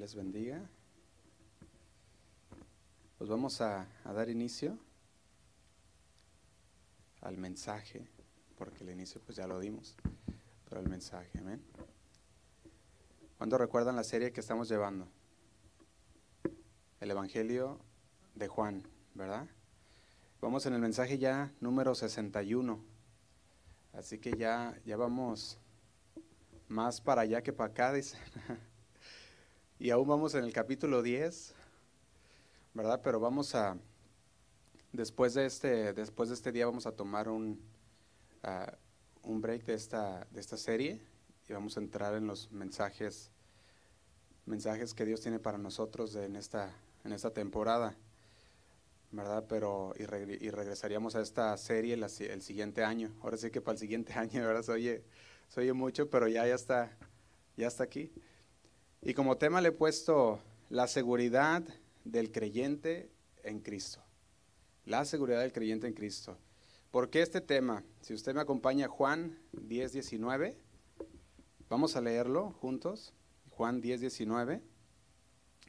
les bendiga. Pues vamos a, dar inicio al mensaje, porque el inicio pues ya lo dimos, pero el mensaje, amén. ¿Cuándo recuerdan la serie que estamos llevando? El Evangelio de Juan, ¿verdad? Vamos en el mensaje ya número 61. Así que ya, ya vamos más para allá que para acá, dice. y aún vamos en el capítulo 10, ¿verdad? Pero vamos a, después de este, después de este día vamos a tomar un, uh, un break de esta, de esta serie y vamos a entrar en los mensajes, mensajes que Dios tiene para nosotros en, esta, en esta temporada. ¿verdad? Pero y, regresaríamos a esta serie la, el siguiente año. Ahora sí que para el siguiente año, ¿verdad? Se oye, se oye mucho, pero ya, ya, está, ya está aquí. Y como tema le he puesto la seguridad del creyente en Cristo. La seguridad del creyente en Cristo. ¿Por qué este tema? Si usted me acompaña Juan 10, 19, vamos a leerlo juntos. Juan 10, 19,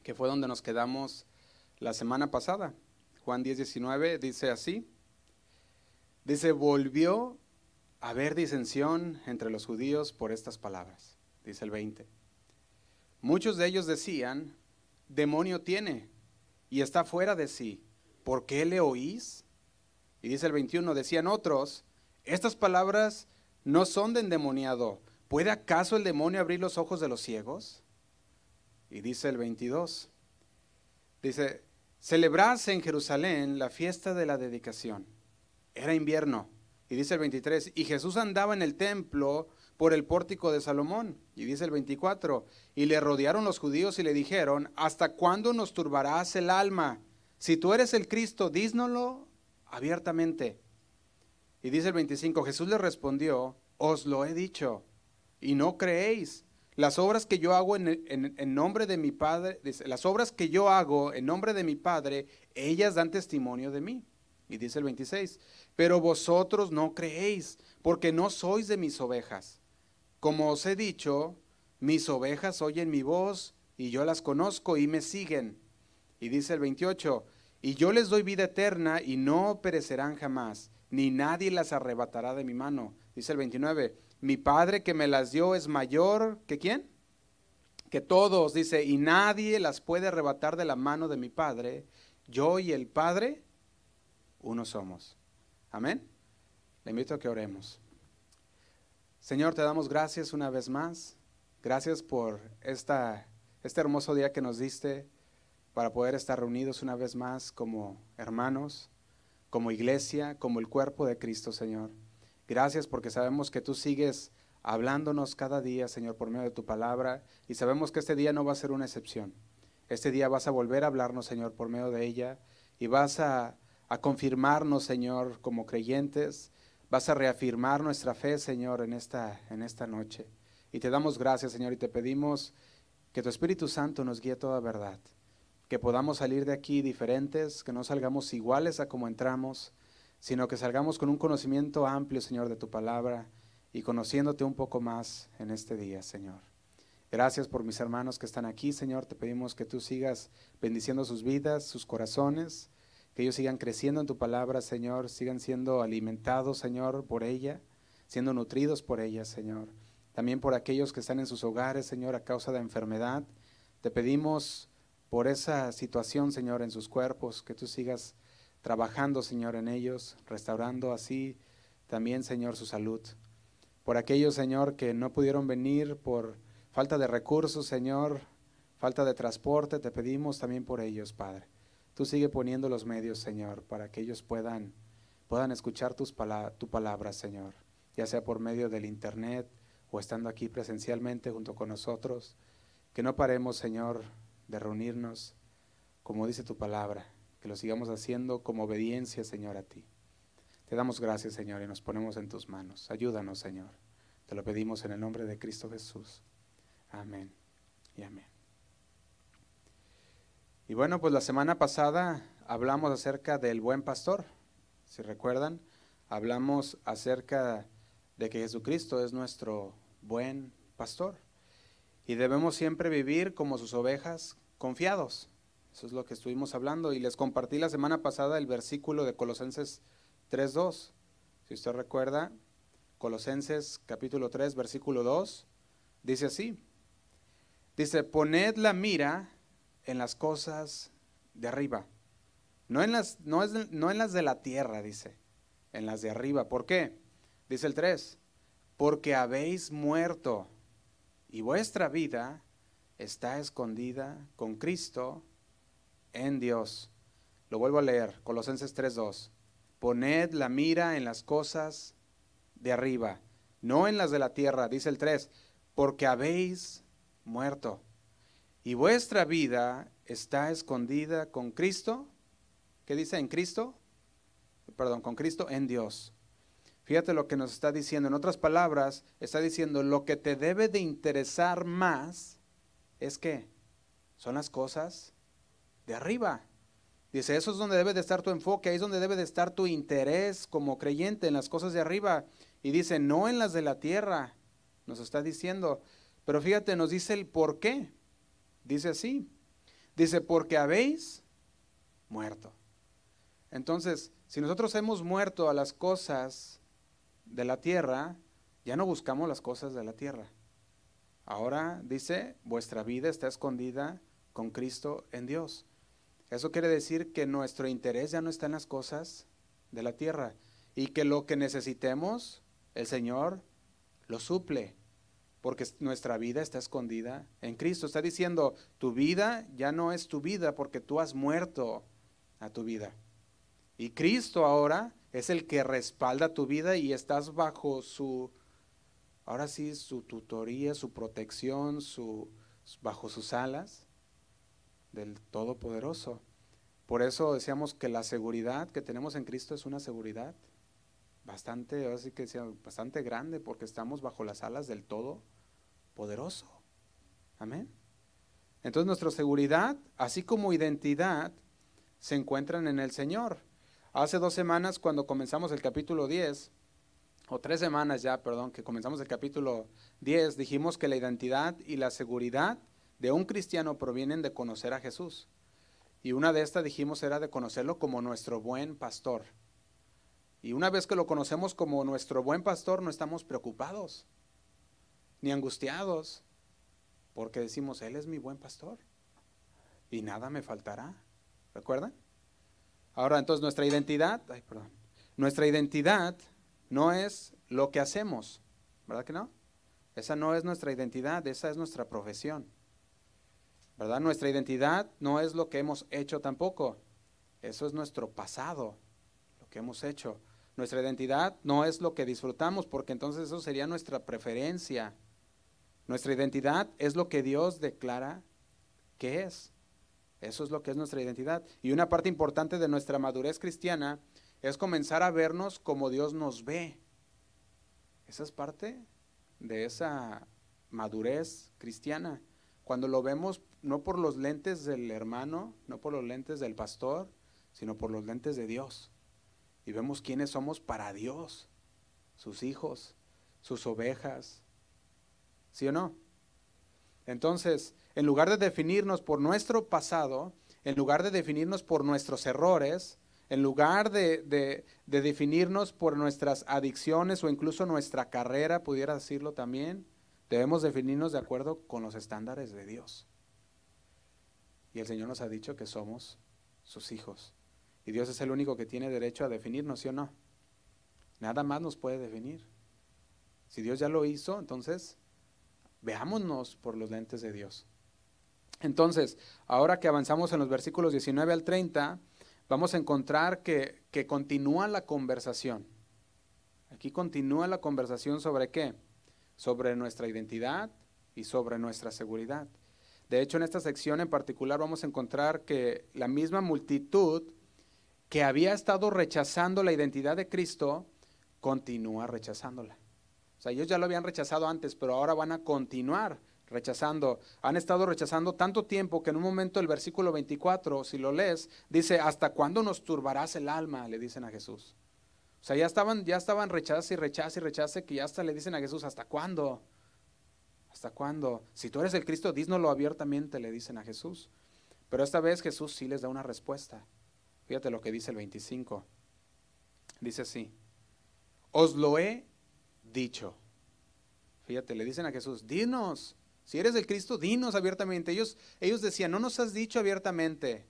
que fue donde nos quedamos la semana pasada. Juan 10, 19 dice así. Dice, volvió a haber disensión entre los judíos por estas palabras. Dice el 20. Muchos de ellos decían, demonio tiene y está fuera de sí. ¿Por qué le oís? Y dice el 21, decían otros, estas palabras no son de endemoniado. ¿Puede acaso el demonio abrir los ojos de los ciegos? Y dice el 22, dice, celebrase en Jerusalén la fiesta de la dedicación. Era invierno. Y dice el 23, y Jesús andaba en el templo por el pórtico de Salomón. Y dice el 24, y le rodearon los judíos y le dijeron, ¿hasta cuándo nos turbarás el alma? Si tú eres el Cristo, dísnoslo abiertamente. Y dice el 25, Jesús le respondió, os lo he dicho, y no creéis. Las obras que yo hago en, en, nombre de mi Padre, las obras que yo hago en nombre de mi Padre, ellas dan testimonio de mí. Y dice el 26, pero vosotros no creéis, porque no sois de mis ovejas. Como os he dicho, mis ovejas oyen mi voz, y yo las conozco y me siguen. Y dice el 28, y yo les doy vida eterna, y no perecerán jamás, ni nadie las arrebatará de mi mano. Dice el 29, mi Padre que me las dio es mayor que quién? Que todos, dice, y nadie las puede arrebatar de la mano de mi Padre. Yo y el Padre, uno somos. Amén. Le invito a que oremos. Señor, te damos gracias una vez más. Gracias por esta, este hermoso día que nos diste para poder estar reunidos una vez más como hermanos, como iglesia, como el cuerpo de Cristo, Señor. Gracias porque sabemos que tú sigues hablándonos cada día, Señor, por medio de tu palabra, y sabemos que este día no va a ser una excepción. Este día vas a volver a hablarnos, Señor, por medio de ella, y vas a, a confirmarnos, Señor, como creyentes, vas a reafirmar nuestra fe, Señor, en esta, en esta noche. Y te damos gracias, Señor, y te pedimos que tu Espíritu Santo nos guíe toda verdad, que podamos salir de aquí diferentes, que no salgamos iguales a como entramos, sino que salgamos con un conocimiento amplio, Señor, de tu palabra y conociéndote un poco más en este día, Señor. Gracias por mis hermanos que están aquí, Señor. Te pedimos que tú sigas bendiciendo sus vidas, sus corazones, que ellos sigan creciendo en tu palabra, Señor, sigan siendo alimentados, Señor, por ella, siendo nutridos por ella, Señor. También por aquellos que están en sus hogares, Señor, a causa de enfermedad. Te pedimos por esa situación, Señor, en sus cuerpos, que tú sigas trabajando, Señor, en ellos, restaurando así también, Señor, su salud. Por aquellos, Señor, que no pudieron venir por falta de recursos, Señor, falta de transporte, te pedimos también por ellos, Padre. Sigue poniendo los medios, Señor, para que ellos puedan, puedan escuchar tus pala tu palabra, Señor, ya sea por medio del Internet o estando aquí presencialmente junto con nosotros. Que no paremos, Señor, de reunirnos, como dice tu palabra, que lo sigamos haciendo como obediencia, Señor, a ti. Te damos gracias, Señor, y nos ponemos en tus manos. Ayúdanos, Señor. Te lo pedimos en el nombre de Cristo Jesús. Amén y amén. Y bueno, pues la semana pasada hablamos acerca del buen pastor. Si recuerdan, hablamos acerca de que Jesucristo es nuestro buen pastor. Y debemos siempre vivir como sus ovejas confiados. Eso es lo que estuvimos hablando. Y les compartí la semana pasada el versículo de Colosenses 3.2. Si usted recuerda, Colosenses capítulo 3, versículo 2, dice así. Dice, poned la mira en las cosas de arriba. No en las, no, es, no en las de la tierra, dice, en las de arriba. ¿Por qué? Dice el 3, porque habéis muerto y vuestra vida está escondida con Cristo en Dios. Lo vuelvo a leer, Colosenses 3.2. Poned la mira en las cosas de arriba, no en las de la tierra, dice el 3, porque habéis muerto y vuestra vida está escondida con Cristo. ¿Qué dice en Cristo? Perdón, con Cristo en Dios. Fíjate lo que nos está diciendo. En otras palabras, está diciendo, lo que te debe de interesar más es que son las cosas de arriba. Dice, eso es donde debe de estar tu enfoque, ahí es donde debe de estar tu interés como creyente en las cosas de arriba. Y dice, no en las de la tierra, nos está diciendo. Pero fíjate, nos dice el por qué. Dice así, dice, porque habéis muerto. Entonces, si nosotros hemos muerto a las cosas de la tierra, ya no buscamos las cosas de la tierra. Ahora dice, vuestra vida está escondida con Cristo en Dios. Eso quiere decir que nuestro interés ya no está en las cosas de la tierra y que lo que necesitemos, el Señor lo suple, porque nuestra vida está escondida en Cristo. Está diciendo, tu vida ya no es tu vida porque tú has muerto a tu vida. Y Cristo ahora es el que respalda tu vida y estás bajo su, ahora sí, su tutoría, su protección, su, bajo sus alas del Todopoderoso. Por eso decíamos que la seguridad que tenemos en Cristo es una seguridad bastante, así que bastante grande, porque estamos bajo las alas del Todopoderoso. Amén. Entonces nuestra seguridad, así como identidad, se encuentran en el Señor. Hace dos semanas, cuando comenzamos el capítulo 10, o tres semanas ya, perdón, que comenzamos el capítulo 10, dijimos que la identidad y la seguridad de un cristiano provienen de conocer a Jesús. Y una de estas dijimos era de conocerlo como nuestro buen pastor. Y una vez que lo conocemos como nuestro buen pastor, no estamos preocupados ni angustiados, porque decimos, Él es mi buen pastor y nada me faltará. ¿Recuerdan? Ahora, entonces nuestra identidad, ay, perdón, nuestra identidad no es lo que hacemos, ¿verdad que no? Esa no es nuestra identidad, esa es nuestra profesión. ¿Verdad? Nuestra identidad no es lo que hemos hecho tampoco. Eso es nuestro pasado, lo que hemos hecho. Nuestra identidad no es lo que disfrutamos, porque entonces eso sería nuestra preferencia. Nuestra identidad es lo que Dios declara que es. Eso es lo que es nuestra identidad. Y una parte importante de nuestra madurez cristiana es comenzar a vernos como Dios nos ve. Esa es parte de esa madurez cristiana. Cuando lo vemos no por los lentes del hermano, no por los lentes del pastor, sino por los lentes de Dios. Y vemos quiénes somos para Dios, sus hijos, sus ovejas. ¿Sí o no? Entonces, en lugar de definirnos por nuestro pasado, en lugar de definirnos por nuestros errores, en lugar de, definirnos por nuestras adicciones o incluso nuestra carrera, pudiera decirlo también, debemos definirnos de acuerdo con los estándares de Dios. Y el Señor nos ha dicho que somos sus hijos. Y Dios es el único que tiene derecho a definirnos, ¿sí o no? Nada más nos puede definir. Si Dios ya lo hizo, entonces veámonos por los lentes de Dios. Entonces, ahora que avanzamos en los versículos 19 al 30, vamos a encontrar que, que continúa la conversación. Aquí continúa la conversación sobre qué? Sobre nuestra identidad y sobre nuestra seguridad. De hecho, en esta sección en particular vamos a encontrar que la misma multitud que había estado rechazando la identidad de Cristo, continúa rechazándola. O sea, ellos ya lo habían rechazado antes, pero ahora van a continuar rechazando. Han estado rechazando tanto tiempo que en un momento el versículo 24, si lo lees, dice, ¿hasta cuándo nos turbarás el alma? Le dicen a Jesús. O sea, ya estaban, ya estaban rechazas y rechazas y rechazas que ya hasta le dicen a Jesús, ¿hasta cuándo? ¿Hasta cuándo? Si tú eres el Cristo, dísnoslo abiertamente, le dicen a Jesús. Pero esta vez Jesús sí les da una respuesta. Fíjate lo que dice el 25. Dice así, os lo he dicho. Fíjate, le dicen a Jesús, dinos, si eres el Cristo, dinos abiertamente. Ellos, ellos decían, no nos has dicho abiertamente.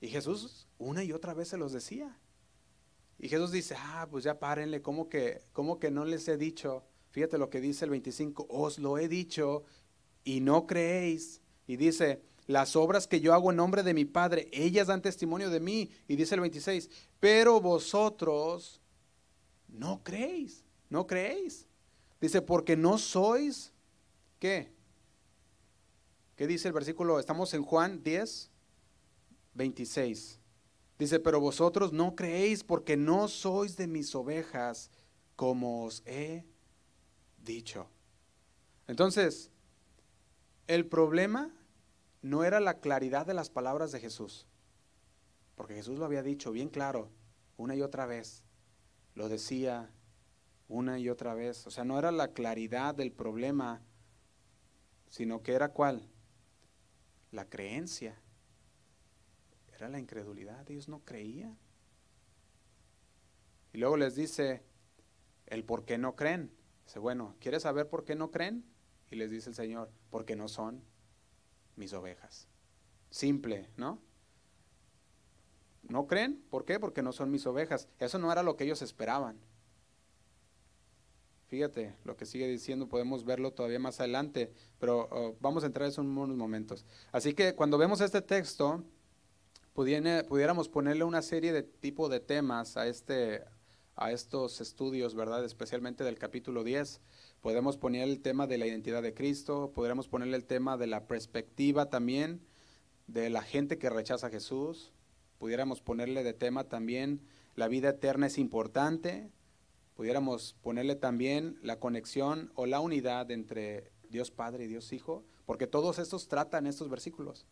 Y Jesús una y otra vez se los decía. Y Jesús dice, ah, pues ya párenle, ¿cómo que, cómo que no les he dicho? Fíjate lo que dice el 25, os lo he dicho y no creéis. Y dice, las obras que yo hago en nombre de mi Padre, ellas dan testimonio de mí. Y dice el 26, pero vosotros no creéis, no creéis. Dice, porque no sois, ¿qué? ¿Qué dice el versículo? Estamos en Juan 10, 26. Dice, pero vosotros no creéis porque no sois de mis ovejas, como os he dicho. Entonces, el problema no era la claridad de las palabras de Jesús, porque Jesús lo había dicho bien claro, una y otra vez, lo decía una y otra vez, o sea, no era la claridad del problema, sino que era cuál? La creencia. Era la incredulidad, ellos no creían. Y luego les dice el por qué no creen. Dice, bueno, ¿quieres saber por qué no creen? Y les dice el Señor, porque no son mis ovejas. Simple, ¿no? ¿No creen? ¿Por qué? Porque no son mis ovejas. Eso no era lo que ellos esperaban. Fíjate lo que sigue diciendo, podemos verlo todavía más adelante, pero oh, vamos a entrar en eso en unos momentos. Así que cuando vemos este texto, pudiéramos ponerle una serie de tipo de temas a, este, a estos estudios, ¿verdad? Especialmente del capítulo 10. Podemos poner el tema de la identidad de Cristo, podríamos ponerle el tema de la perspectiva también de la gente que rechaza a Jesús, pudiéramos ponerle de tema también la vida eterna es importante, pudiéramos ponerle también la conexión o la unidad entre Dios Padre y Dios Hijo, porque todos estos tratan estos versículos.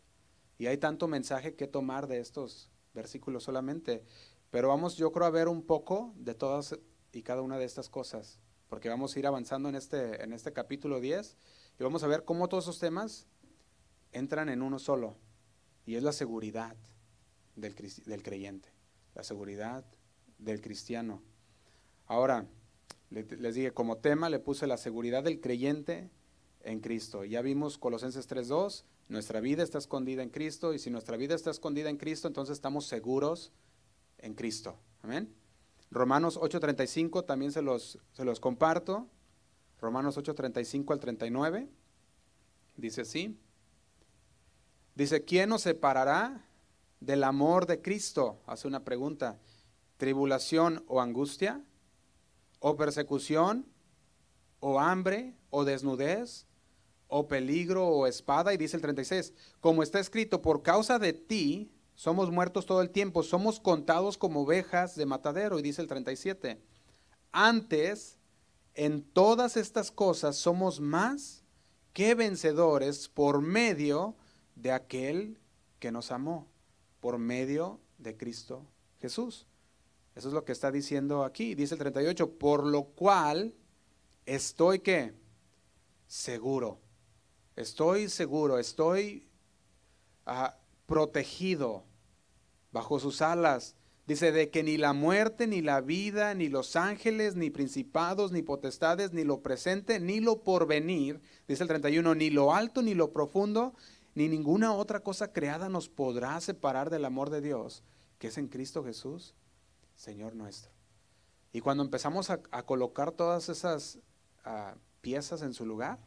Y hay tanto mensaje que tomar de estos versículos solamente. Pero vamos, yo creo, a ver un poco de todas y cada una de estas cosas, porque vamos a ir avanzando en este, en este capítulo 10 y vamos a ver cómo todos esos temas entran en uno solo, y es la seguridad del, del creyente, la seguridad del cristiano. Ahora, les dije, como tema le puse la seguridad del creyente en Cristo. Ya vimos Colosenses 3.2, nuestra vida está escondida en Cristo y si nuestra vida está escondida en Cristo, entonces estamos seguros en Cristo. Amén. Romanos 8:35 también se los, se los comparto. Romanos 8:35 al 39. Dice así. Dice, ¿quién nos separará del amor de Cristo? Hace una pregunta. ¿Tribulación o angustia? ¿O persecución? ¿O hambre? ¿O desnudez? o peligro o espada. Y dice el 36, como está escrito, por causa de ti somos muertos todo el tiempo, somos contados como ovejas de matadero. Y dice el 37, antes en todas estas cosas somos más que vencedores por medio de aquel que nos amó, por medio de Cristo Jesús. Eso es lo que está diciendo aquí. Dice el 38, por lo cual estoy que seguro Estoy seguro, estoy protegido bajo sus alas. Dice de que ni la muerte, ni la vida, ni los ángeles, ni principados, ni potestades, ni lo presente, ni lo porvenir, dice el 31, ni lo alto, ni lo profundo, ni ninguna otra cosa creada nos podrá separar del amor de Dios, que es en Cristo Jesús, Señor nuestro. Y cuando empezamos a, colocar todas esas ah, piezas en su lugar,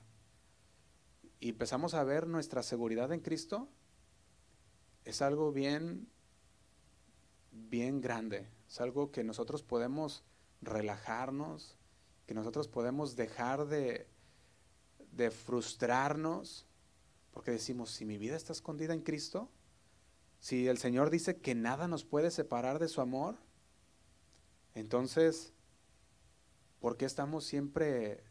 y empezamos a ver nuestra seguridad en Cristo, es algo bien, bien grande. Es algo que nosotros podemos relajarnos, que nosotros podemos dejar de, de frustrarnos, porque decimos, si mi vida está escondida en Cristo, si el Señor dice que nada nos puede separar de su amor, entonces, ¿por qué estamos siempre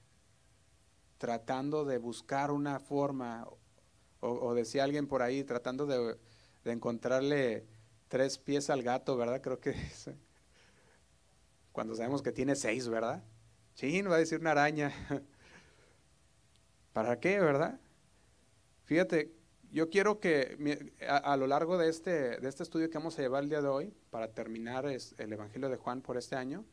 tratando de buscar una forma, o, decía alguien por ahí, tratando de, encontrarle tres pies al gato, ¿verdad? Creo que es, cuando sabemos que tiene seis, ¿verdad? No va a decir una araña. ¿Para qué, verdad? Fíjate, yo quiero que a, lo largo de este, de este estudio que vamos a llevar el día de hoy, para terminar el Evangelio de Juan por este año,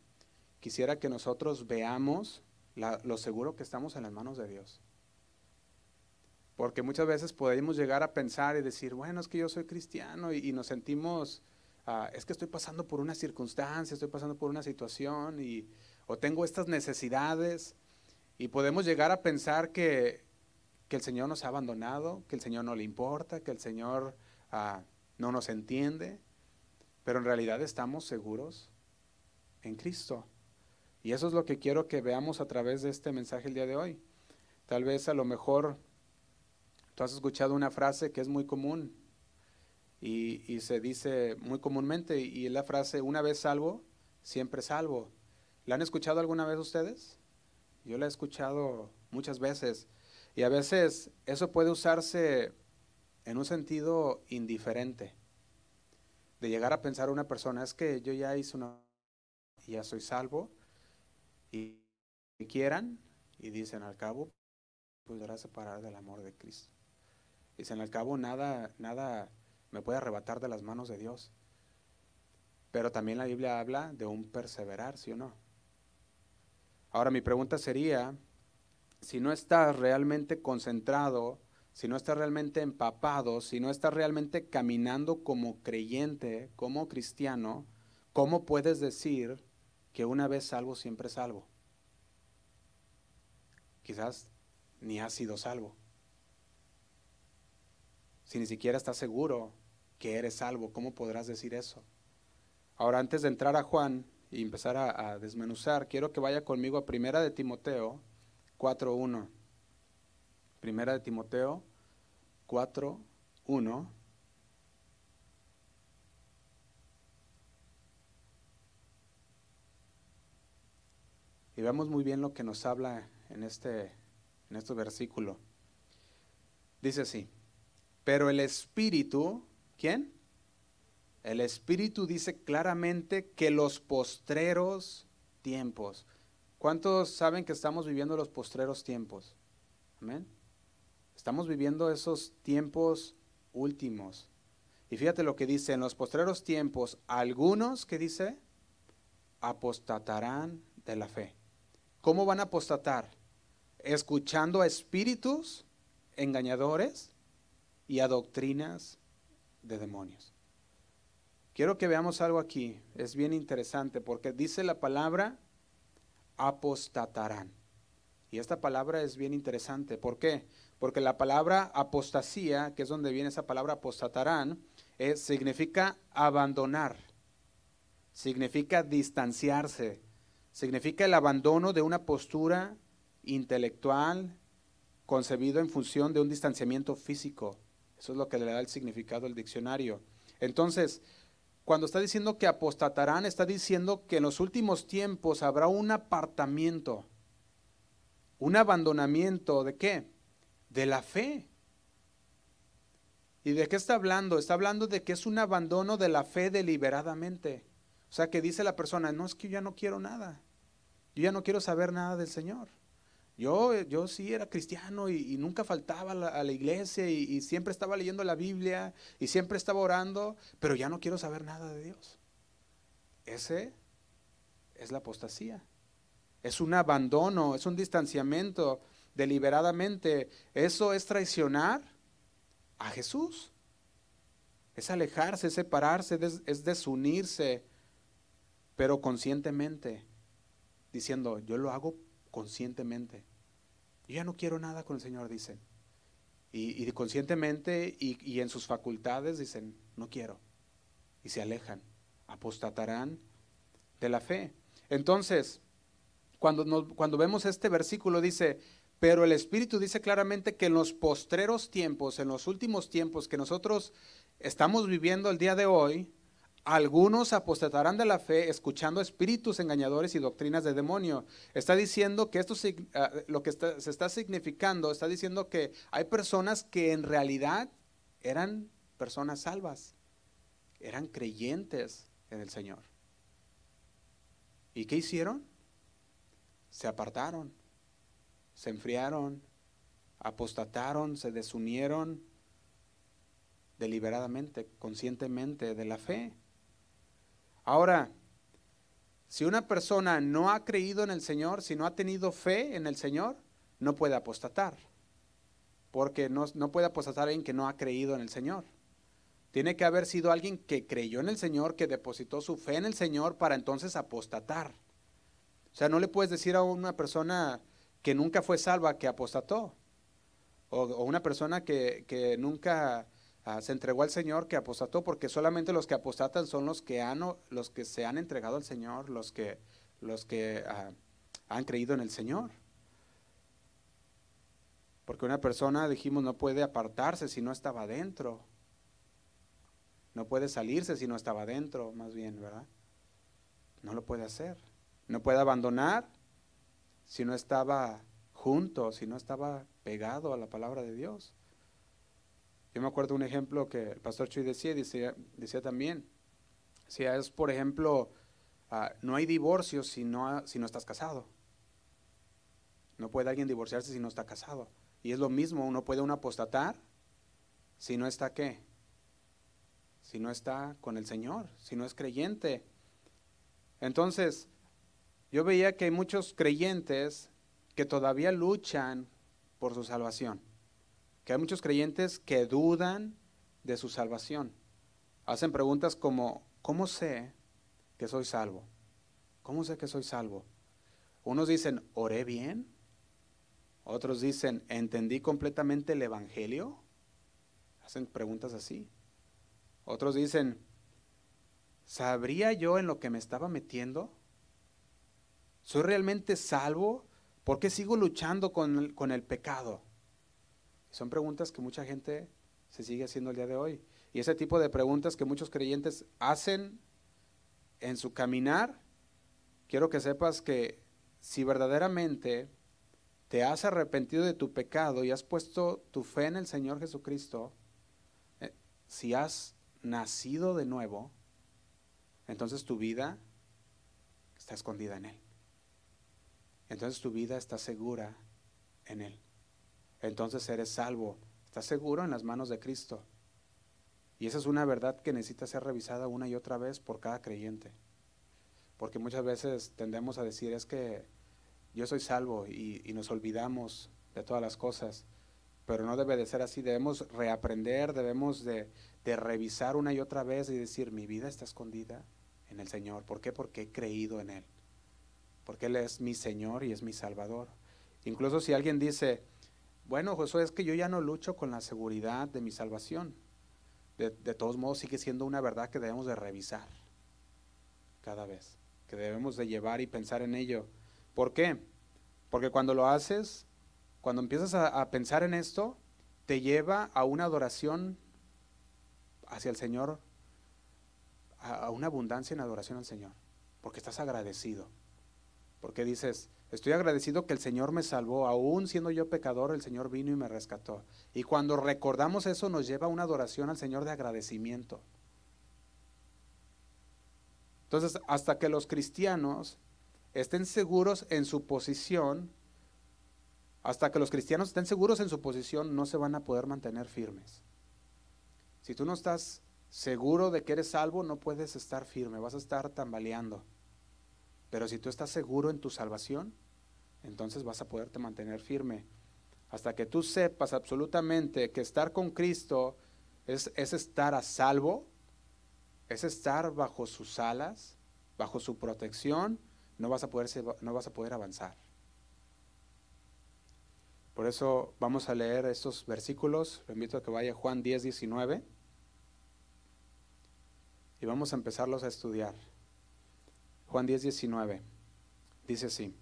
quisiera que nosotros veamos lo seguro que estamos en las manos de Dios. Porque muchas veces podemos llegar a pensar y decir, bueno, es que yo soy cristiano y, nos sentimos, ah, es que estoy pasando por una circunstancia, estoy pasando por una situación y, o tengo estas necesidades y podemos llegar a pensar que, que el Señor nos ha abandonado, que el Señor no le importa, que el Señor ah, no nos entiende, pero en realidad estamos seguros en Cristo. Y eso es lo que quiero que veamos a través de este mensaje el día de hoy. Tal vez a lo mejor tú has escuchado una frase que es muy común y, se dice muy comúnmente y es la frase, una vez salvo, siempre salvo. ¿La han escuchado alguna vez ustedes? Yo la he escuchado muchas veces. Y a veces eso puede usarse en un sentido indiferente. De llegar a pensar a una persona, es que yo ya hice una, ya soy salvo, y, quieran, y dicen al cabo, a separar del amor de Cristo. Dicen al cabo, nada, nada me puede arrebatar de las manos de Dios. Pero también la Biblia habla de un perseverar, ¿sí o no? Ahora mi pregunta sería, si no estás realmente concentrado, si no estás realmente empapado, si no estás realmente caminando como creyente, como cristiano, ¿cómo puedes decir que una vez salvo, siempre salvo? Quizás ni has sido salvo. Si ni siquiera estás seguro que eres salvo, ¿cómo podrás decir eso? Ahora, antes de entrar a Juan y empezar a, desmenuzar, quiero que vaya conmigo a Primera de Timoteo, 4.1. Primera de Timoteo 4.1. Y vemos muy bien lo que nos habla en este, en este versículo. Dice así, pero el Espíritu, ¿quién? El Espíritu dice claramente que los postreros tiempos, ¿Cuántos saben que estamos viviendo los postreros tiempos? Amén. Estamos viviendo esos tiempos últimos. Y fíjate lo que dice, en los postreros tiempos, algunos que dice, apostatarán de la fe. ¿Cómo van a apostatar? Escuchando a espíritus engañadores y a doctrinas de demonios. Quiero que veamos algo aquí, es bien interesante porque dice la palabra apostatarán. Y esta palabra es bien interesante. ¿Por qué? Porque la palabra apostasía, que es donde viene esa palabra apostatarán, eh, significa abandonar, significa distanciarse, significa el abandono de una postura intelectual concebido en función de un distanciamiento físico. Eso es lo que le da el significado al diccionario. Entonces, cuando está diciendo que apostatarán, está diciendo que en los últimos tiempos habrá un apartamiento, un abandonamiento de qué? De la fe. ¿Y de qué está hablando? Está hablando de que es un abandono de la fe deliberadamente. O sea, que dice la persona, no es que yo ya no quiero nada. Yo ya no quiero saber nada del Señor. Yo, yo sí era cristiano y, nunca faltaba a la, iglesia y, siempre estaba leyendo la Biblia y siempre estaba orando, pero ya no quiero saber nada de Dios. Ese es la apostasía. Es un abandono, es un distanciamiento deliberadamente. Eso es traicionar a Jesús. Es alejarse, separarse, es desunirse, pero conscientemente, diciendo, yo lo hago conscientemente. Yo ya no quiero nada con el Señor, dicen. Y, conscientemente y, en sus facultades dicen, no quiero. Y se alejan, apostatarán de la fe. Entonces, cuando, cuando vemos este versículo dice, pero el Espíritu dice claramente que en los postreros tiempos, en los últimos tiempos que nosotros estamos viviendo el día de hoy, algunos apostatarán de la fe escuchando espíritus engañadores y doctrinas de demonio. Está diciendo que esto, ah, lo que se está significando, está diciendo que hay personas que en realidad eran personas salvas, eran creyentes en el Señor. ¿Y qué hicieron? Se apartaron, se enfriaron, apostataron, se desunieron deliberadamente, conscientemente de la fe. Ahora, si una persona no ha creído en el Señor, si no ha tenido fe en el Señor, no puede apostatar. Porque no, puede apostatar alguien que no ha creído en el Señor. Tiene que haber sido alguien que creyó en el Señor, que depositó su fe en el Señor para entonces apostatar. O sea, no le puedes decir a una persona que nunca fue salva que apostató. O, o una persona que, que nunca Ah, se entregó al Señor que apostató, porque solamente los que apostatan son los que han, los que se han entregado al Señor, los que, los que ah, han creído en el Señor. Porque una persona, dijimos, no puede apartarse si no estaba dentro. No puede salirse si no estaba dentro, más bien, ¿verdad? No lo puede hacer. No puede abandonar si no estaba junto, si no estaba pegado a la palabra de Dios. Yo me acuerdo un ejemplo que el pastor Chuy decía, decía, decía también, si es por ejemplo, ah, no hay divorcio si no, si no estás casado. No puede alguien divorciarse si no está casado. Y es lo mismo, uno puede uno apostatar si no está qué? Si no está con el Señor, si no es creyente. Entonces, yo veía que hay muchos creyentes que todavía luchan por su salvación que hay muchos creyentes que dudan de su salvación. Hacen preguntas como, ¿cómo sé que soy salvo? ¿Cómo sé que soy salvo? Unos dicen, ¿oré bien? Otros dicen, ¿entendí completamente el Evangelio? Hacen preguntas así. Otros dicen, ¿sabría yo en lo que me estaba metiendo? ¿Soy realmente salvo? ¿Por qué sigo luchando con el, con el pecado? Son preguntas que mucha gente se sigue haciendo el día de hoy. Y ese tipo de preguntas que muchos creyentes hacen en su caminar, quiero que sepas que si verdaderamente te has arrepentido de tu pecado y has puesto tu fe en el Señor Jesucristo, eh, si has nacido de nuevo, entonces tu vida está escondida en Él. Entonces tu vida está segura en Él entonces eres salvo. Estás seguro en las manos de Cristo. Y esa es una verdad que necesita ser revisada una y otra vez por cada creyente. Porque muchas veces tendemos a decir es que yo soy salvo y, nos olvidamos de todas las cosas. Pero no debe de ser así. Debemos reaprender, debemos de, de revisar una y otra vez y decir, mi vida está escondida en el Señor. ¿Por qué? Porque he creído en Él. Porque Él es mi Señor y es mi Salvador. Incluso si alguien dice, bueno, Josué, es que yo ya no lucho con la seguridad de mi salvación. De, todos modos, sigue siendo una verdad que debemos de revisar cada vez, que debemos de llevar y pensar en ello. ¿Por qué? Porque cuando lo haces, cuando empiezas a, pensar en esto, te lleva a una adoración hacia el Señor, a una abundancia en adoración al Señor, porque estás agradecido, porque dices, Estoy agradecido que el Señor me salvó, aún siendo yo pecador, el Señor vino y me rescató. Y cuando recordamos eso nos lleva a una adoración al Señor de agradecimiento. Entonces, hasta que los cristianos estén seguros en su posición, hasta que los cristianos estén seguros en su posición, no se van a poder mantener firmes. Si tú no estás seguro de que eres salvo, no puedes estar firme, vas a estar tambaleando. Pero si tú estás seguro en tu salvación, entonces vas a poderte mantener firme. Hasta que tú sepas absolutamente que estar con Cristo es, estar a salvo, es estar bajo sus alas, bajo su protección, no vas a poder, no vas a poder avanzar. Por eso vamos a leer estos versículos. Lo invito a que vaya Juan 10, 19. Y vamos a empezarlos a estudiar. Juan 10, 19. Dice así.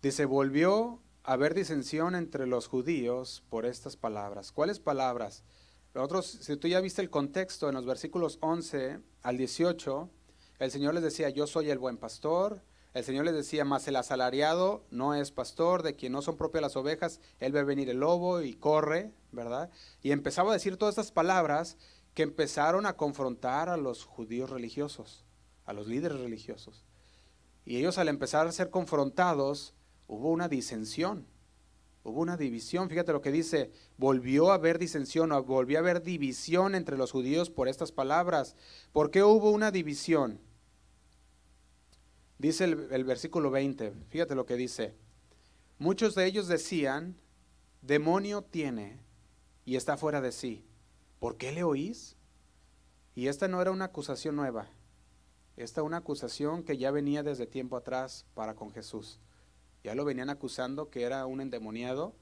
Dice, volvió a haber disensión entre los judíos por estas palabras. ¿Cuáles palabras? Nosotros, si tú ya viste el contexto en los versículos 11 al 18, el Señor les decía, yo soy el buen pastor. El Señor les decía, mas el asalariado no es pastor, de quien no son propias las ovejas, él ve venir el lobo y corre, ¿verdad? Y empezaba a decir todas estas palabras que empezaron a confrontar a los judíos religiosos a los líderes religiosos. Y ellos al empezar a ser confrontados, hubo una disensión. Hubo una división, fíjate lo que dice, volvió a haber disensión, volvió a haber división entre los judíos por estas palabras. ¿Por qué hubo una división? Dice el, el versículo 20, fíjate lo que dice. Muchos de ellos decían, demonio tiene y está fuera de sí. ¿Por qué le oís? Y esta no era una acusación nueva, esta una acusación que ya venía desde tiempo atrás para con Jesús. Ya lo venían acusando que era un endemoniado,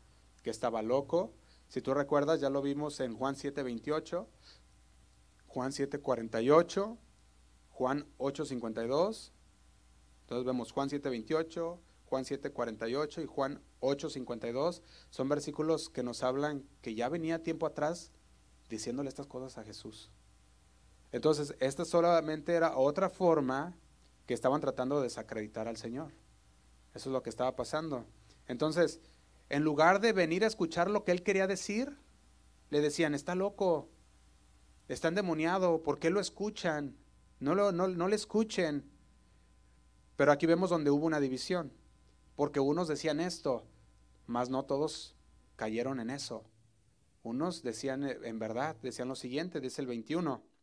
que estaba loco. Si tú recuerdas, ya lo vimos en Juan 7:28, Juan 7:48, Juan 8:52. Entonces vemos Juan 7:28, Juan 7:48 y Juan 8:52. Son versículos que nos hablan que ya venía tiempo atrás diciéndole estas cosas a Jesús. Entonces, esta solamente era otra forma que estaban tratando de desacreditar al Señor. Eso es lo que estaba pasando. Entonces, en lugar de venir a escuchar lo que él quería decir, le decían, está loco, está endemoniado, ¿por qué lo escuchan? No, lo, no, no le escuchen. Pero aquí vemos donde hubo una división, porque unos decían esto, mas no todos cayeron en eso. Unos decían eh, en verdad, decían lo siguiente, dice el 21.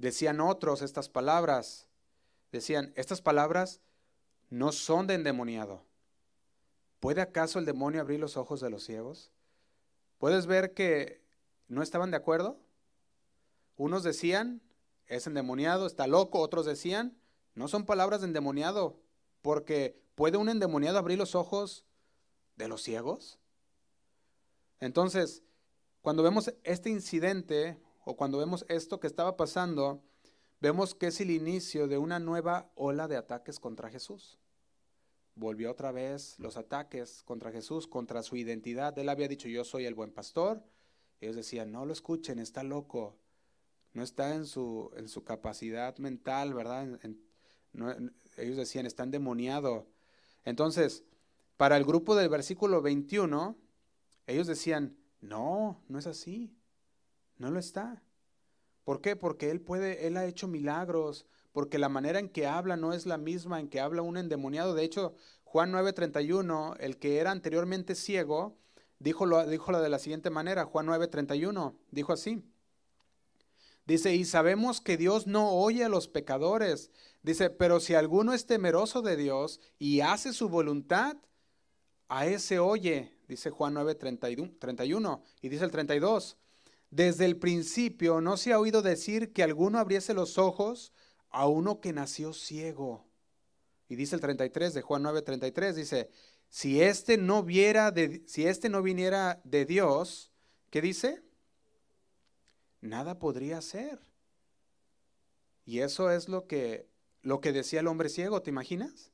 Decían otros estas palabras, decían, estas palabras no son de endemoniado. ¿Puede acaso el demonio abrir los ojos de los ciegos? ¿Puedes ver que no estaban de acuerdo? Unos decían, es endemoniado, está loco, otros decían, no son palabras de endemoniado, porque ¿puede un endemoniado abrir los ojos de los ciegos? Entonces, cuando vemos este incidente o cuando vemos esto que estaba pasando, vemos que es el inicio de una nueva ola de ataques contra Jesús volvió otra vez los ataques contra Jesús, contra su identidad. Él había dicho, yo soy el buen pastor. Ellos decían, no lo escuchen, está loco. No está en su, en su capacidad mental, ¿verdad? ellos decían, está endemoniado. Entonces, para el grupo del versículo 21, ellos decían, no, no es así. No lo está. ¿Por qué? Porque él puede, él ha hecho milagros, porque la manera en que habla no es la misma en que habla un endemoniado. De hecho, Juan 9:31, el que era anteriormente ciego, dijo lo, dijo de la siguiente manera, Juan 9:31, dijo así. Dice, y sabemos que Dios no oye a los pecadores. Dice, pero si alguno es temeroso de Dios y hace su voluntad, a ese oye, dice Juan 9:31. Y dice el 32, desde el principio no se ha oído decir que alguno abriese los ojos a uno que nació ciego. Y dice el 33 de Juan 9, 33, dice, si este no viera de, si este no viniera de Dios, ¿qué dice? Nada podría hacer. Y eso es lo que, lo que decía el hombre ciego, ¿te imaginas?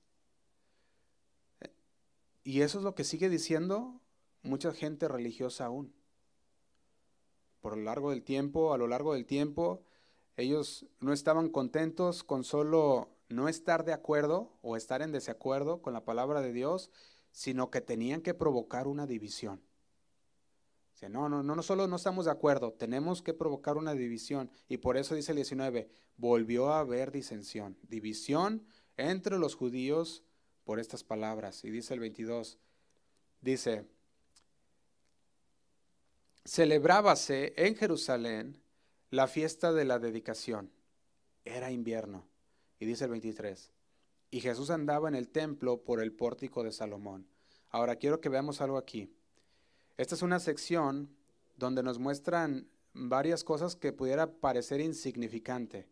Y eso es lo que sigue diciendo mucha gente religiosa aún. Por lo largo del tiempo, a lo largo del tiempo, ellos no estaban contentos con solo no estar de acuerdo o estar en desacuerdo con la palabra de Dios, sino que tenían que provocar una división. O no, no, no, no solo no estamos de acuerdo, tenemos que provocar una división. Y por eso dice el 19, volvió a haber disensión, división entre los judíos por estas palabras. Y dice el 22, dice, celebrábase en Jerusalén la fiesta de la dedicación. Era invierno. Y dice el 23, y Jesús andaba en el templo por el pórtico de Salomón. Ahora quiero que veamos algo aquí. Esta es una sección donde nos muestran varias cosas que pudiera parecer insignificante.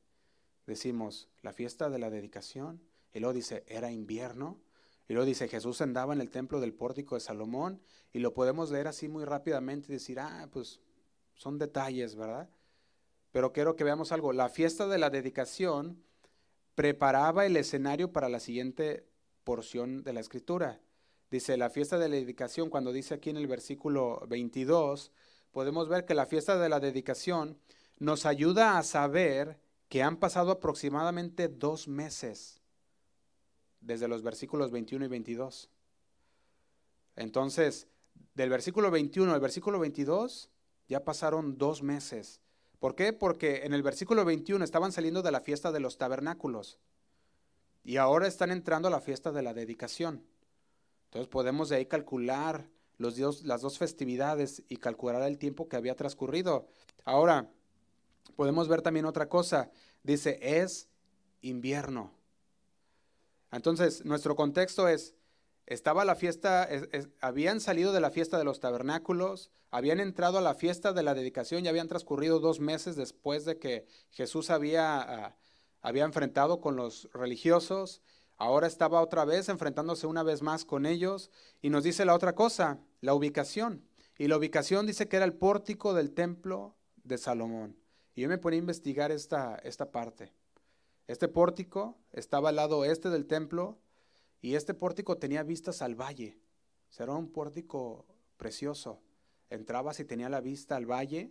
Decimos, la fiesta de la dedicación, y luego dice, era invierno, y luego dice, Jesús andaba en el templo del pórtico de Salomón, y lo podemos leer así muy rápidamente y decir, ah, pues son detalles, ¿verdad? Pero quiero que veamos algo. La fiesta de la dedicación preparaba el escenario para la siguiente porción de la escritura. Dice, la fiesta de la dedicación, cuando dice aquí en el versículo 22, podemos ver que la fiesta de la dedicación nos ayuda a saber que han pasado aproximadamente dos meses desde los versículos 21 y 22. Entonces, del versículo 21 al versículo 22 ya pasaron dos meses. ¿Por qué? Porque en el versículo 21 estaban saliendo de la fiesta de los tabernáculos y ahora están entrando a la fiesta de la dedicación. Entonces podemos de ahí calcular las dos festividades y calcular el tiempo que había transcurrido. Ahora, podemos ver también otra cosa. Dice, es invierno. Entonces, nuestro contexto es, estaba la fiesta, habían salido de la fiesta de los tabernáculos, habían entrado a la fiesta de la dedicación y habían transcurrido dos meses después de que Jesús había, ah, había enfrentado con los religiosos. Ahora estaba otra vez enfrentándose una vez más con ellos y nos dice la otra cosa, la ubicación. Y la ubicación dice que era el pórtico del templo de Salomón. Y yo me ponía a investigar esta, esta parte. Este pórtico estaba al lado este del templo y este pórtico tenía vistas al valle. era un pórtico precioso. Entrabas y tenía la vista al valle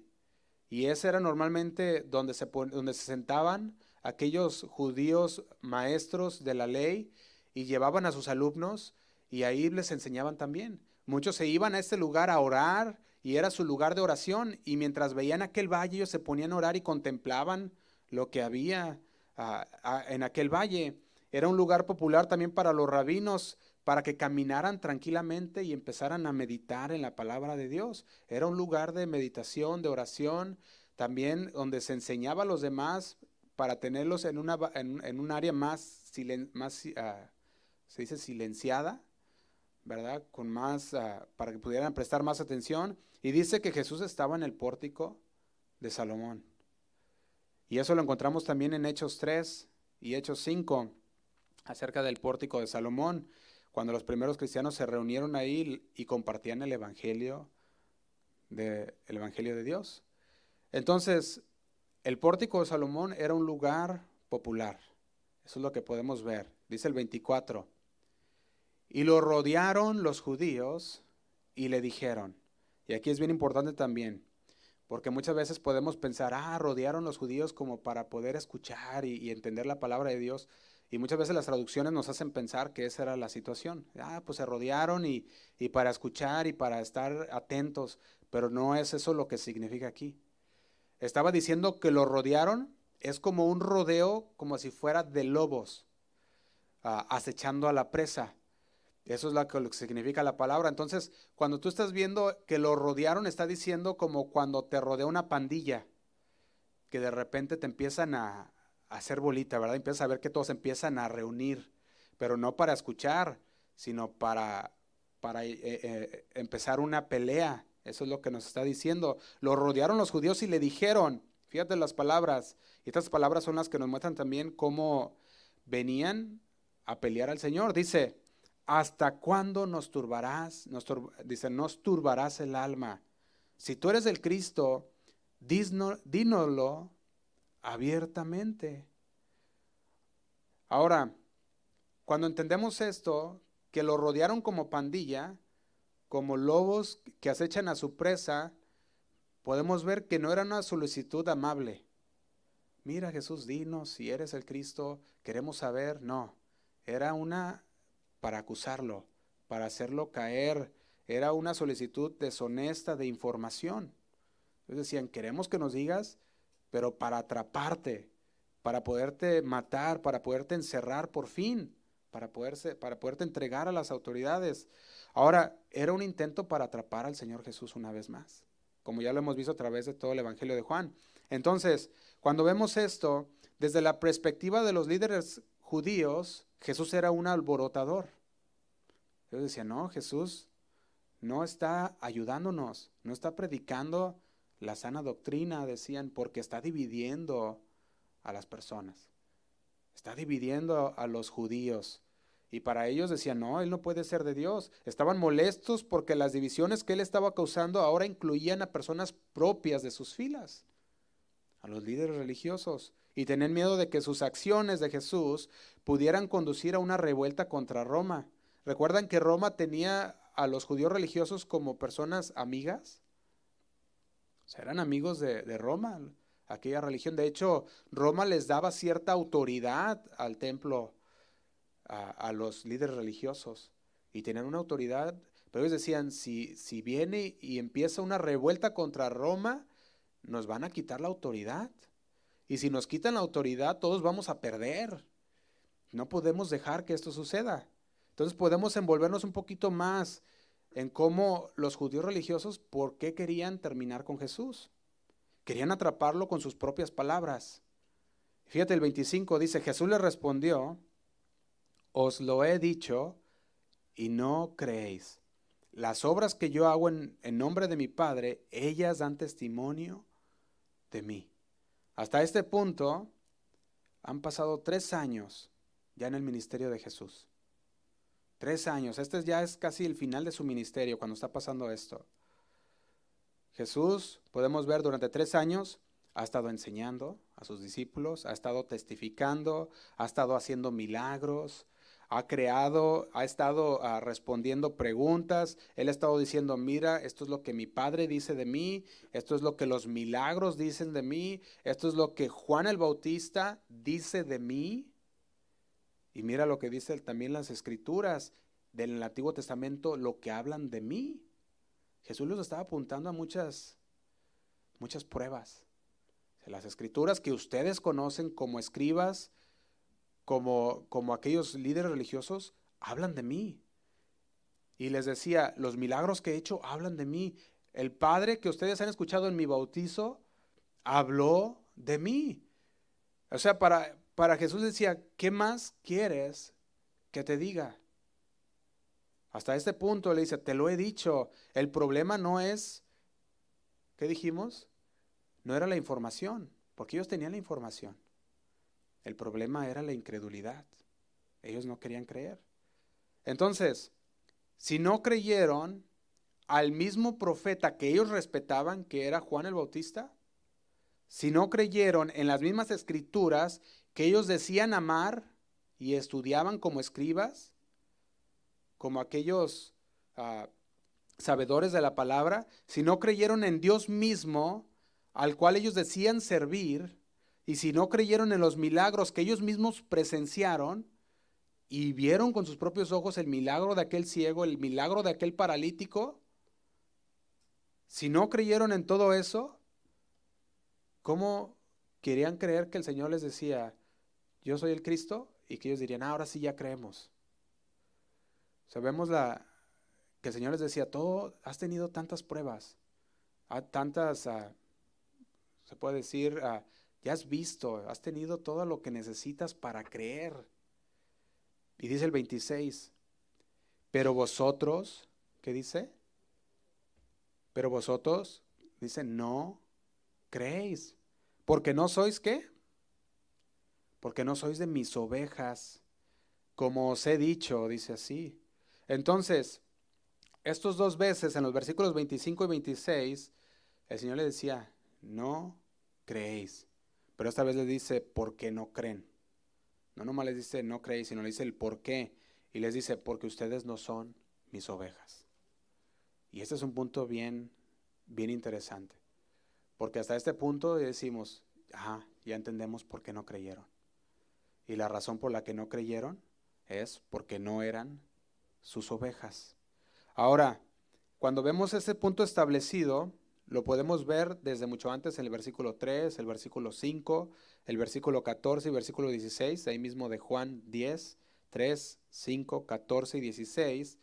y ese era normalmente donde se, donde se sentaban aquellos judíos maestros de la ley y llevaban a sus alumnos y ahí les enseñaban también. Muchos se iban a este lugar a orar y era su lugar de oración y mientras veían aquel valle ellos se ponían a orar y contemplaban lo que había en aquel valle. Era un lugar popular también para los rabinos, para que caminaran tranquilamente y empezaran a meditar en la palabra de Dios. Era un lugar de meditación, de oración, también donde se enseñaba a los demás para tenerlos en, una, en, un área más, más ah, se dice silenciada, ¿verdad? Con más, ah, para que pudieran prestar más atención. Y dice que Jesús estaba en el pórtico de Salomón. Y eso lo encontramos también en Hechos 3 y Hechos 5, acerca del pórtico de Salomón, cuando los primeros cristianos se reunieron ahí y compartían el Evangelio de, el Evangelio de Dios. Entonces, el pórtico de Salomón era un lugar popular. Eso es lo que podemos ver. Dice el 24. Y lo rodearon los judíos y le dijeron, y aquí es bien importante también, porque muchas veces podemos pensar, ah, rodearon los judíos como para poder escuchar y, entender la palabra de Dios. Y muchas veces las traducciones nos hacen pensar que esa era la situación. Ah, pues se rodearon y, y para escuchar y para estar atentos, pero no es eso lo que significa aquí. Estaba diciendo que lo rodearon, es como un rodeo, como si fuera de lobos, ah, acechando a la presa. Eso es lo que, significa la palabra. Entonces, cuando tú estás viendo que lo rodearon, está diciendo como cuando te rodea una pandilla, que de repente te empiezan a, hacer bolita, ¿verdad? Empiezas a ver que todos empiezan a reunir, pero no para escuchar, sino para, para eh, eh, empezar una pelea. Eso es lo que nos está diciendo. Lo rodearon los judíos y le dijeron, fíjate las palabras, y estas palabras son las que nos muestran también cómo venían a pelear al Señor. Dice, ¿Hasta cuándo nos turbarás? Nos dice, nos turbarás el alma. Si tú eres el Cristo, dínoslo abiertamente. Ahora, cuando entendemos esto, que lo rodearon como pandilla, como lobos que acechan a su presa, podemos ver que no era una solicitud amable. Mira Jesús, dinos si eres el Cristo, queremos saber. No, era una para acusarlo, para hacerlo caer. Era una solicitud deshonesta de información. Entonces decían, queremos que nos digas, pero para atraparte, para poderte matar, para poderte encerrar por fin, para, poderse, para poderte entregar a las autoridades. Ahora, era un intento para atrapar al Señor Jesús una vez más, como ya lo hemos visto a través de todo el Evangelio de Juan. Entonces, cuando vemos esto, desde la perspectiva de los líderes Jesús era un alborotador. Ellos decían, no, Jesús no está ayudándonos, no está predicando la sana doctrina, decían, porque está dividiendo a las personas. Está dividiendo a los judíos. Y para ellos decían, no, él no puede ser de Dios. Estaban molestos porque las divisiones que él estaba causando ahora incluían a personas propias de sus filas, a los líderes religiosos y tenían miedo de que sus acciones de Jesús pudieran conducir a una revuelta contra Roma. ¿Recuerdan que Roma tenía a los judíos religiosos como personas amigas? O sea, eran amigos de, Roma, aquella religión. De hecho, Roma les daba cierta autoridad al templo, a, a los líderes religiosos. Y tenían una autoridad, pero ellos decían, si, si viene y empieza una revuelta contra Roma, nos van a quitar la autoridad. Y si nos quitan la autoridad, todos vamos a perder. No podemos dejar que esto suceda. Entonces podemos envolvernos un poquito más en cómo los judíos religiosos, ¿por qué querían terminar con Jesús? Querían atraparlo con sus propias palabras. Fíjate, el 25 dice, Jesús le respondió, os lo he dicho y no creéis. Las obras que yo hago en, en nombre de mi Padre, ellas dan testimonio de mí. Hasta este punto han pasado tres años ya en el ministerio de Jesús. Tres años. Este ya es casi el final de su ministerio cuando está pasando esto. Jesús, podemos ver, durante tres años ha estado enseñando a sus discípulos, ha estado testificando, ha estado haciendo milagros, ha creado, ha estado uh, respondiendo preguntas, él ha estado diciendo, mira, esto es lo que mi padre dice de mí, esto es lo que los milagros dicen de mí, esto es lo que Juan el Bautista dice de mí. Y mira lo que dice también las escrituras del Antiguo Testamento, lo que hablan de mí. Jesús los estaba apuntando a muchas, muchas pruebas. Las escrituras que ustedes conocen como escribas, como, como aquellos líderes religiosos, hablan de mí. Y les decía, los milagros que he hecho hablan de mí. El Padre que ustedes han escuchado en mi bautizo habló de mí. O sea, para, para Jesús decía, ¿qué más quieres que te diga? Hasta este punto le dice, te lo he dicho, el problema no es, ¿qué dijimos? No era la información, porque ellos tenían la información. El problema era la incredulidad. Ellos no querían creer. Entonces, si no creyeron al mismo profeta que ellos respetaban, que era Juan el Bautista, si no creyeron en las mismas escrituras que ellos decían amar y estudiaban como escribas, como aquellos ah, sabedores de la palabra, si no creyeron en Dios mismo, al cual ellos decían servir, y si no creyeron en los milagros que ellos mismos presenciaron y vieron con sus propios ojos el milagro de aquel ciego, el milagro de aquel paralítico, si no creyeron en todo eso, ¿cómo querían creer que el Señor les decía, yo soy el Cristo? Y que ellos dirían, ah, ahora sí ya creemos. Sabemos la, que el Señor les decía, todo, has tenido tantas pruebas, tantas, se puede decir, ah, ya has visto, has tenido todo lo que necesitas para creer. Y dice el 26, pero vosotros, ¿qué dice? Pero vosotros, dice, no creéis. Porque no sois qué? Porque no sois de mis ovejas, como os he dicho, dice así. Entonces, estos dos veces, en los versículos 25 y 26, el Señor le decía, no creéis. Pero esta vez le dice, ¿por qué no creen? No nomás les dice, no creéis, sino le dice el por qué. Y les dice, porque ustedes no son mis ovejas. Y este es un punto bien, bien interesante. Porque hasta este punto decimos, ajá, ya entendemos por qué no creyeron. Y la razón por la que no creyeron es porque no eran sus ovejas. Ahora, cuando vemos ese punto establecido, lo podemos ver desde mucho antes en el versículo 3, el versículo 5, el versículo 14 y versículo 16, ahí mismo de Juan 10, 3, 5, 14 y 16.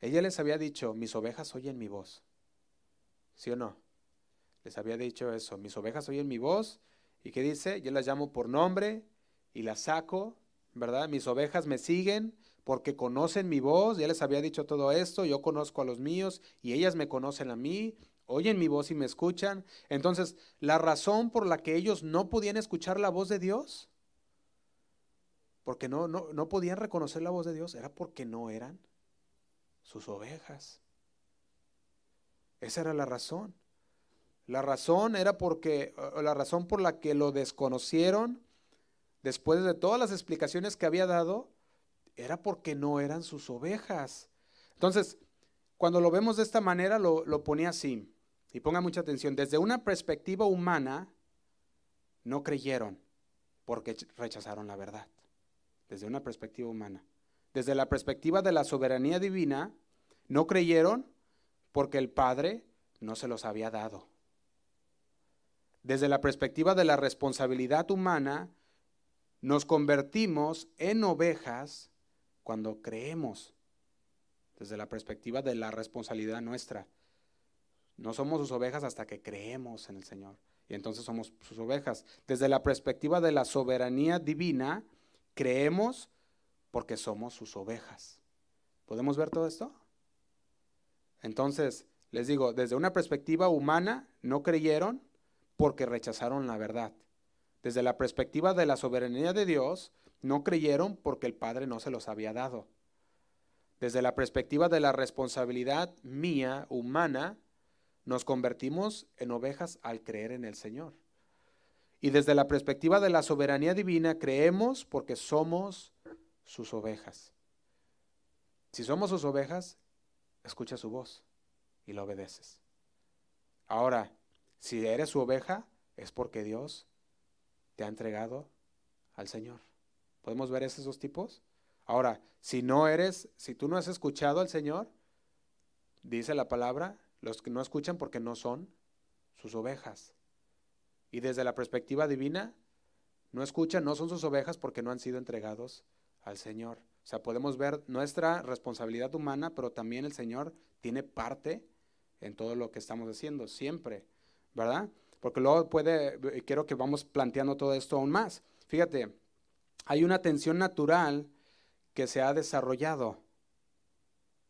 Ella les había dicho, mis ovejas oyen mi voz. ¿Sí o no? Les había dicho eso, mis ovejas oyen mi voz. ¿Y qué dice? Yo las llamo por nombre y las saco, ¿verdad? Mis ovejas me siguen porque conocen mi voz. Ya les había dicho todo esto, yo conozco a los míos y ellas me conocen a mí oyen mi voz y me escuchan. Entonces, la razón por la que ellos no podían escuchar la voz de Dios, porque no, no, no podían reconocer la voz de Dios, era porque no eran sus ovejas. Esa era la razón. La razón era porque, la razón por la que lo desconocieron, después de todas las explicaciones que había dado, era porque no eran sus ovejas. Entonces, cuando lo vemos de esta manera, lo, lo ponía así. Y ponga mucha atención, desde una perspectiva humana, no creyeron porque rechazaron la verdad. Desde una perspectiva humana. Desde la perspectiva de la soberanía divina, no creyeron porque el Padre no se los había dado. Desde la perspectiva de la responsabilidad humana, nos convertimos en ovejas cuando creemos, desde la perspectiva de la responsabilidad nuestra. No somos sus ovejas hasta que creemos en el Señor. Y entonces somos sus ovejas. Desde la perspectiva de la soberanía divina, creemos porque somos sus ovejas. ¿Podemos ver todo esto? Entonces, les digo, desde una perspectiva humana, no creyeron porque rechazaron la verdad. Desde la perspectiva de la soberanía de Dios, no creyeron porque el Padre no se los había dado. Desde la perspectiva de la responsabilidad mía, humana, nos convertimos en ovejas al creer en el Señor. Y desde la perspectiva de la soberanía divina, creemos porque somos sus ovejas. Si somos sus ovejas, escucha su voz y lo obedeces. Ahora, si eres su oveja, es porque Dios te ha entregado al Señor. ¿Podemos ver esos dos tipos? Ahora, si no eres, si tú no has escuchado al Señor, dice la palabra, los que no escuchan porque no son sus ovejas. Y desde la perspectiva divina, no escuchan, no son sus ovejas porque no han sido entregados al Señor. O sea, podemos ver nuestra responsabilidad humana, pero también el Señor tiene parte en todo lo que estamos haciendo, siempre, ¿verdad? Porque luego puede, quiero que vamos planteando todo esto aún más. Fíjate, hay una tensión natural que se ha desarrollado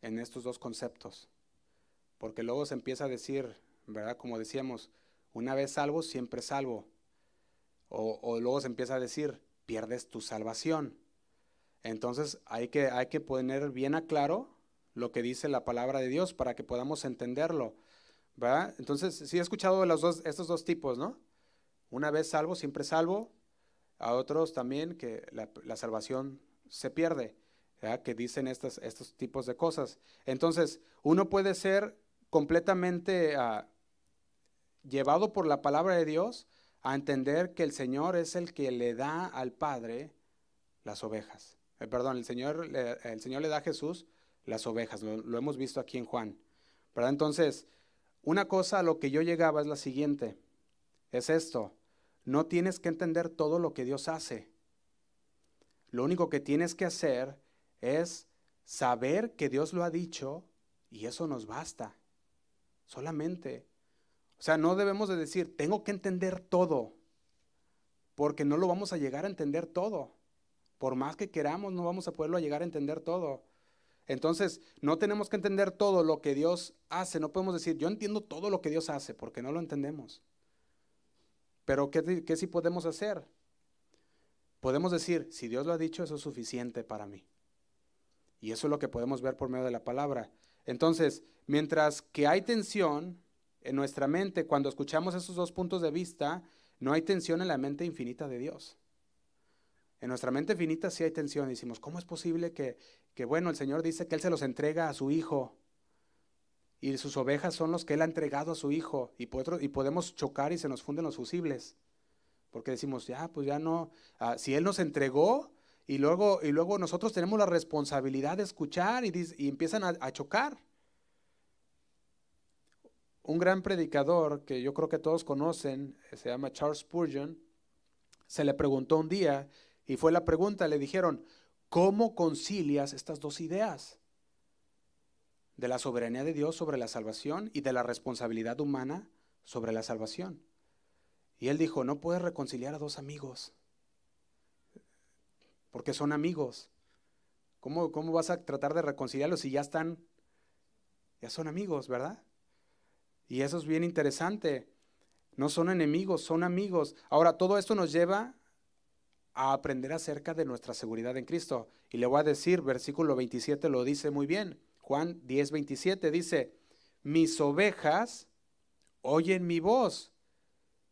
en estos dos conceptos. Porque luego se empieza a decir, ¿verdad? Como decíamos, una vez salvo, siempre salvo. O, luego se empieza a decir, pierdes tu salvación. Entonces hay que, hay que poner bien a claro lo que dice la palabra de Dios para que podamos entenderlo. ¿verdad? Entonces, sí he escuchado los dos, estos dos tipos, ¿no? Una vez salvo, siempre salvo. A otros también que la, salvación se pierde, ¿verdad? que dicen estos tipos de cosas. Entonces, uno puede ser completamente ah, llevado por la palabra de Dios a entender que el Señor es el que le da al Padre las ovejas. Eh, perdón, el Señor, el Señor le da a Jesús las ovejas, lo, hemos visto aquí en Juan. ¿verdad? Entonces, una cosa a lo que yo llegaba es la siguiente, es esto, no tienes que entender todo lo que Dios hace. Lo único que tienes que hacer es saber que Dios lo ha dicho y eso nos basta solamente. O sea, no debemos de decir, tengo que entender todo, porque no lo vamos a llegar a entender todo. Por más que queramos, no vamos a poderlo llegar a entender todo. Entonces, no tenemos que entender todo lo que Dios hace. No podemos decir, yo entiendo todo lo que Dios hace, porque no lo entendemos. Pero, ¿qué, qué sí podemos hacer? Podemos decir, si Dios lo ha dicho, eso es suficiente para mí. Y eso es lo que podemos ver por medio de la palabra. Entonces, mientras que hay tensión en nuestra mente cuando escuchamos esos dos puntos de vista, no hay tensión en la mente infinita de Dios. En nuestra mente finita sí hay tensión. Decimos, ¿cómo es posible que, que, bueno, el Señor dice que Él se los entrega a su Hijo? Y sus ovejas son los que Él ha entregado a su Hijo. Y, podemos chocar y se nos funden los fusibles. Porque decimos, ya, pues ya no. Ah, si Él nos entregó y luego, y luego nosotros tenemos la responsabilidad de escuchar y, empiezan a chocar. Un gran predicador que yo creo que todos conocen, se llama Charles Spurgeon, se le preguntó un día y fue la pregunta, le dijeron, ¿cómo concilias estas dos ideas? De la soberanía de Dios sobre la salvación y de la responsabilidad humana sobre la salvación. Y él dijo, no puedes reconciliar a dos amigos, porque son amigos. ¿Cómo, ¿Cómo vas a tratar de reconciliarlos si ya están, ya son amigos, verdad? Y eso es bien interesante. No son enemigos, son amigos. Ahora, todo esto nos lleva a aprender acerca de nuestra seguridad en Cristo. Y le voy a decir, versículo 27 lo dice muy bien. Juan 10, 27 dice, mis ovejas oyen mi voz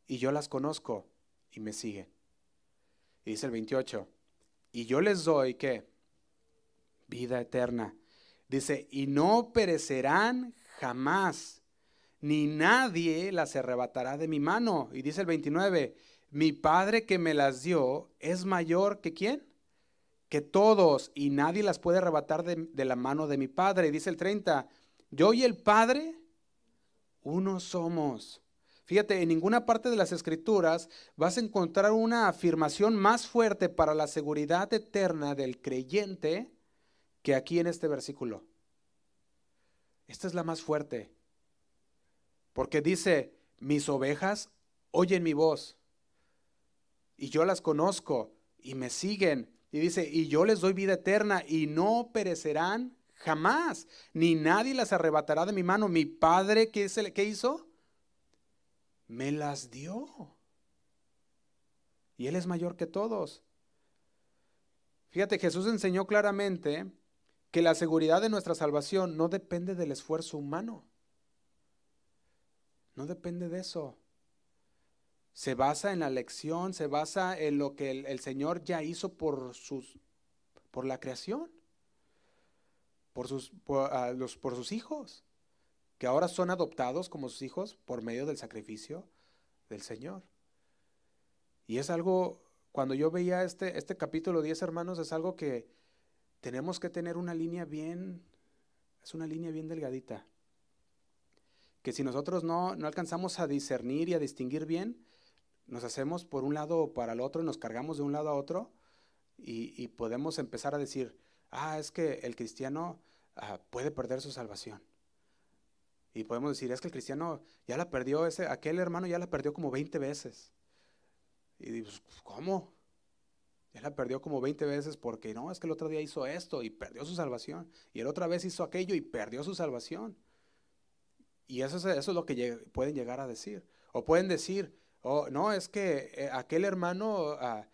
y yo las conozco y me siguen. Y dice el 28, y yo les doy qué? Vida eterna. Dice, y no perecerán jamás, ni nadie las arrebatará de mi mano. Y dice el 29, mi Padre que me las dio es mayor que quién? Que todos, y nadie las puede arrebatar de, la mano de mi Padre. Y dice el 30, yo y el Padre, uno somos. Fíjate, en ninguna parte de las escrituras vas a encontrar una afirmación más fuerte para la seguridad eterna del creyente que aquí en este versículo. Esta es la más fuerte. Porque dice, mis ovejas oyen mi voz y yo las conozco y me siguen. Y dice, y yo les doy vida eterna y no perecerán jamás, ni nadie las arrebatará de mi mano. Mi Padre, ¿qué, es el, ¿qué hizo? Me las dio. Y Él es mayor que todos. Fíjate, Jesús enseñó claramente que la seguridad de nuestra salvación no depende del esfuerzo humano. No depende de eso. Se basa en la lección, se basa en lo que el, Señor ya hizo por, sus, por la creación, por sus, por sus hijos, que ahora son adoptados como sus hijos por medio del sacrificio del Señor. Y es algo, cuando yo veía este, este capítulo 10, hermanos, es algo que tenemos que tener una línea bien, es una línea bien delgadita. Que si nosotros no, no alcanzamos a discernir y a distinguir bien, nos hacemos por un lado o para el otro, nos cargamos de un lado a otro y, podemos empezar a decir, ah, es que el cristiano ah, puede perder su salvación. Y podemos decir, es que el cristiano ya la perdió, ese, aquel hermano ya la perdió como 20 veces. Y digo, ¿cómo? Ya la perdió como 20 veces porque no, es que el otro día hizo esto y perdió su salvación. Y el otra vez hizo aquello y perdió su salvación. Y eso es, eso es lo que pueden llegar a decir. O pueden decir, oh, no, es que eh, aquel hermano ah,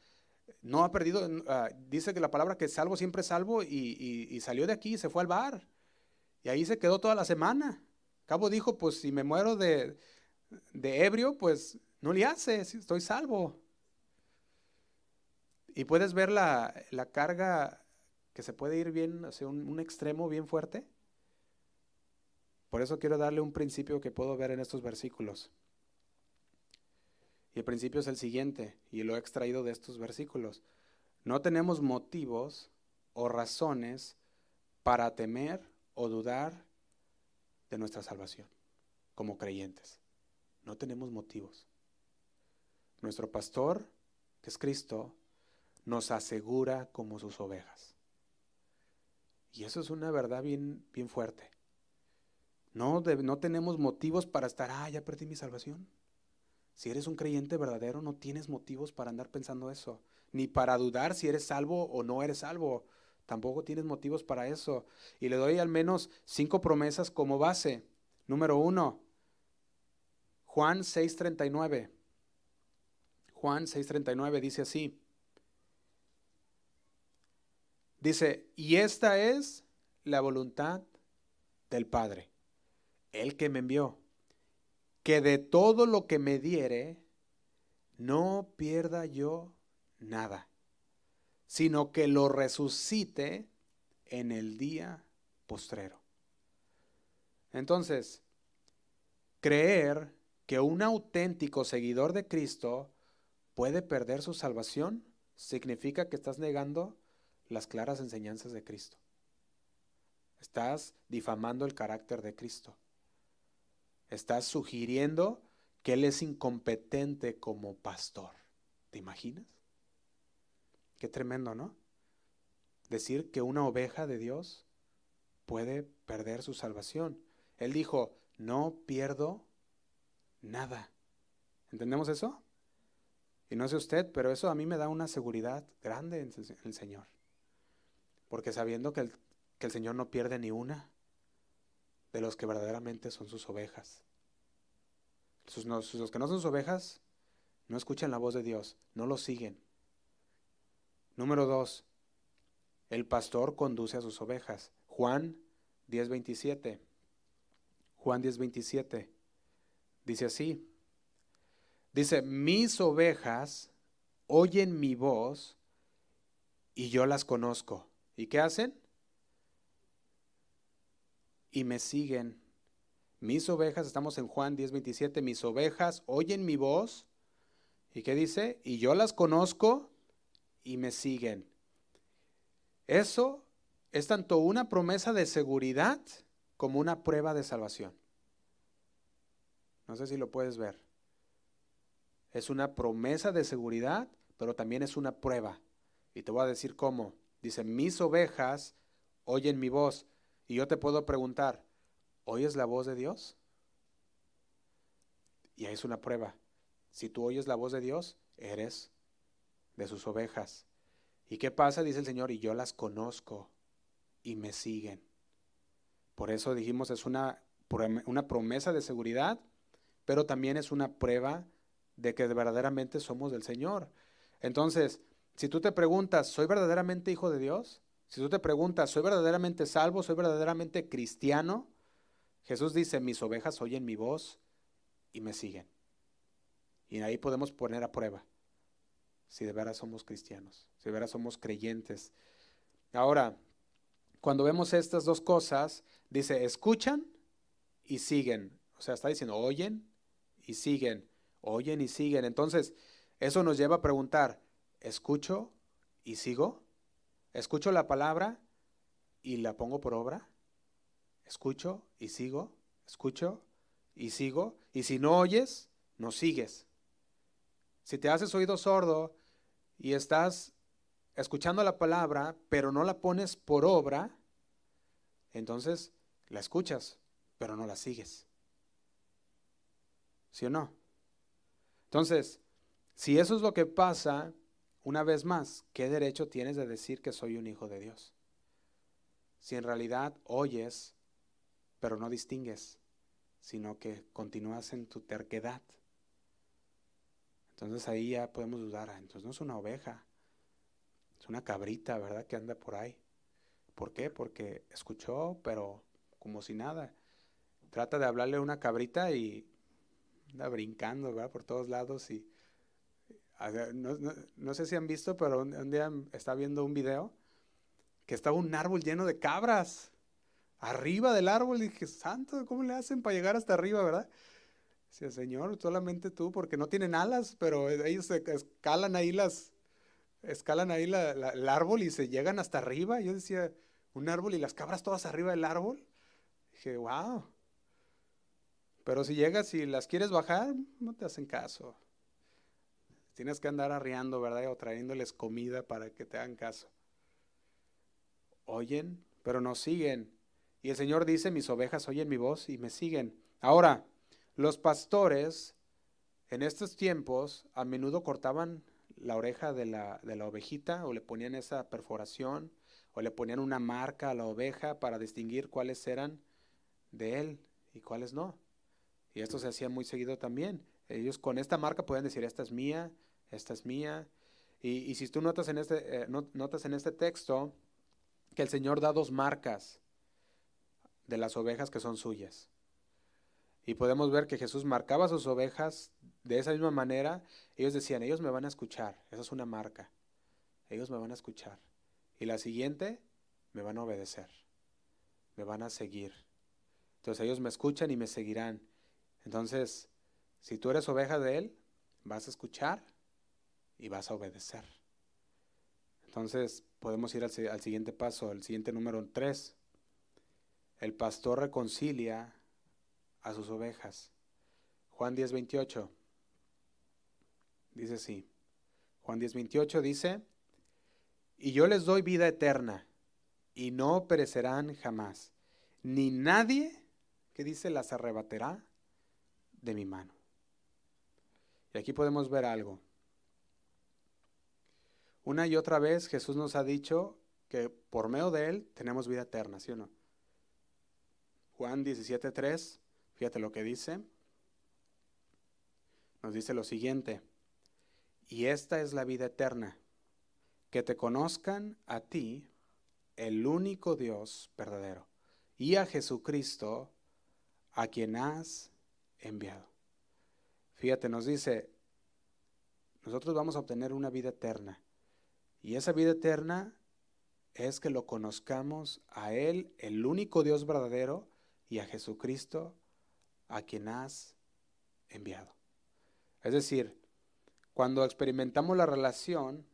no ha perdido, ah, dice que la palabra que salvo siempre es salvo y, salió de aquí y se fue al bar. Y ahí se quedó toda la semana. Cabo dijo, pues si me muero de, de ebrio, pues no le hace, estoy salvo. Y puedes ver la, carga que se puede ir bien hacia un, extremo bien fuerte. Por eso quiero darle un principio que puedo ver en estos versículos. Y el principio es el siguiente, y lo he extraído de estos versículos. No tenemos motivos o razones para temer o dudar de nuestra salvación como creyentes. No tenemos motivos. Nuestro pastor, que es Cristo, nos asegura como sus ovejas. Y eso es una verdad bien, bien fuerte. No, no tenemos motivos para estar, ah, ya perdí mi salvación. Si eres un creyente verdadero, no tienes motivos para andar pensando eso, ni para dudar si eres salvo o no eres salvo. Tampoco tienes motivos para eso. Y le doy al menos cinco promesas como base. Número uno, Juan 6:39. Juan 6:39 dice así. Dice, y esta es la voluntad del Padre, el que me envió, que de todo lo que me diere, no pierda yo nada, sino que lo resucite en el día postrero. Entonces, creer que un auténtico seguidor de Cristo puede perder su salvación significa que estás negando las claras enseñanzas de Cristo. Estás difamando el carácter de Cristo. Estás sugiriendo que Él es incompetente como pastor. ¿Te imaginas? Qué tremendo, ¿no? Decir que una oveja de Dios puede perder su salvación. Él dijo, no pierdo nada. ¿Entendemos eso? Y no sé usted, pero eso a mí me da una seguridad grande en el Señor. Porque sabiendo que el, Señor no pierde ni una de los que verdaderamente son sus ovejas. los que no son sus ovejas no escuchan la voz de Dios, no lo siguen. Número dos, el pastor conduce a sus ovejas. Juan 10:27. Juan 10:27 dice así. Dice, mis ovejas oyen mi voz y yo las conozco ¿Y qué hacen? Y me siguen. Mis ovejas, estamos en Juan 10:27, mis ovejas oyen mi voz. ¿Y qué dice? Y yo las conozco y me siguen. Eso es tanto una promesa de seguridad como una prueba de salvación. No sé si lo puedes ver. Es una promesa de seguridad, pero también es una prueba. Y te voy a decir cómo. Dice, mis ovejas oyen mi voz. Y yo te puedo preguntar, ¿oyes la voz de Dios? Y ahí es una prueba. Si tú oyes la voz de Dios, eres de sus ovejas. ¿Y qué pasa? Dice el Señor, y yo las conozco y me siguen. Por eso dijimos, es una, una promesa de seguridad, pero también es una prueba de que verdaderamente somos del Señor. Entonces, si tú te preguntas, ¿soy verdaderamente hijo de Dios? Si tú te preguntas, ¿soy verdaderamente salvo? ¿Soy verdaderamente cristiano? Jesús dice, mis ovejas oyen mi voz y me siguen. Y ahí podemos poner a prueba si de veras somos cristianos, si de veras somos creyentes. Ahora, cuando vemos estas dos cosas, dice, escuchan y siguen. O sea, está diciendo, oyen y siguen, oyen y siguen. Entonces, eso nos lleva a preguntar, ¿escucho y sigo? ¿Escucho la palabra y la pongo por obra? ¿Escucho y sigo? ¿Escucho y sigo? Y si no oyes, no sigues. Si te haces oído sordo y estás escuchando la palabra, pero no la pones por obra, entonces la escuchas, pero no la sigues. ¿Sí o no? Entonces, si eso es lo que pasa, una vez más, ¿qué derecho tienes de decir que soy un hijo de Dios? Si en realidad oyes, pero no distingues, sino que continúas en tu terquedad. Entonces ahí ya podemos dudar, ah, entonces no es una oveja, es una cabrita, ¿verdad? Que anda por ahí. ¿Por qué? Porque escuchó, pero como si nada. Trata de hablarle a una cabrita y anda brincando, ¿verdad? Por todos lados y no, sé si han visto, pero un, día estaba viendo un video que estaba un árbol lleno de cabras arriba del árbol. Y dije, santo, ¿cómo le hacen para llegar hasta arriba, verdad? Decía, Señor, solamente tú, porque no tienen alas, pero ellos escalan ahí las, escalan ahí el árbol y se llegan hasta arriba. Yo decía, un árbol y las cabras todas arriba del árbol. Dije, wow. Pero si llegas y las quieres bajar, no te hacen caso. Tienes que andar arriando, ¿verdad? O trayéndoles comida para que te hagan caso. Oyen, pero no siguen. Y el Señor dice, mis ovejas oyen mi voz y me siguen. Ahora, los pastores en estos tiempos a menudo cortaban la oreja de la, de la ovejita o le ponían esa perforación o le ponían una marca a la oveja para distinguir cuáles eran de él y cuáles no. Y esto se hacía muy seguido también. Ellos con esta marca pueden decir, esta es mía, esta es mía. Y, si tú notas en, este, eh, notas en este texto que el Señor da dos marcas de las ovejas que son suyas. Y podemos ver que Jesús marcaba sus ovejas de esa misma manera. Ellos decían, ellos me van a escuchar. Esa es una marca. Ellos me van a escuchar. Y la siguiente, me van a obedecer. Me van a seguir. Entonces ellos me escuchan y me seguirán. Entonces, si tú eres oveja de Él, vas a escuchar y vas a obedecer. Entonces podemos ir al, siguiente paso, el siguiente número 3. El pastor reconcilia a sus ovejas. Juan 10, 28. Dice así. Juan 10, 28 dice, y yo les doy vida eterna, y no perecerán jamás, ni nadie, que dice, las arrebatará de mi mano. Y aquí podemos ver algo. Una y otra vez Jesús nos ha dicho que por medio de Él tenemos vida eterna, ¿sí o no? Juan 17.3, fíjate lo que dice. Nos dice lo siguiente, y esta es la vida eterna, que te conozcan a ti, el único Dios verdadero, y a Jesucristo, a quien has enviado. Fíjate, nos dice, nosotros vamos a obtener una vida eterna. Y esa vida eterna es que lo conozcamos a Él, el único Dios verdadero, y a Jesucristo, a quien has enviado. Es decir, cuando experimentamos la relación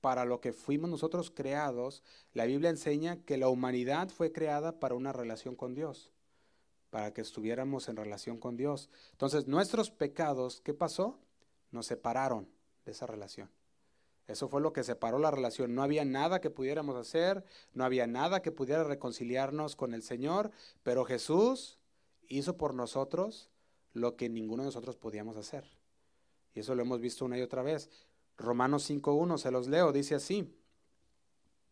para lo que fuimos nosotros creados, la Biblia enseña que la humanidad fue creada para una relación con Dios, para que estuviéramos en relación con Dios. Entonces, nuestros pecados, ¿qué pasó? Nos separaron de esa relación. Eso fue lo que separó la relación. No había nada que pudiéramos hacer, no había nada que pudiera reconciliarnos con el Señor, pero Jesús hizo por nosotros lo que ninguno de nosotros podíamos hacer. Y eso lo hemos visto una y otra vez. Romanos 5.1, se los leo, dice así.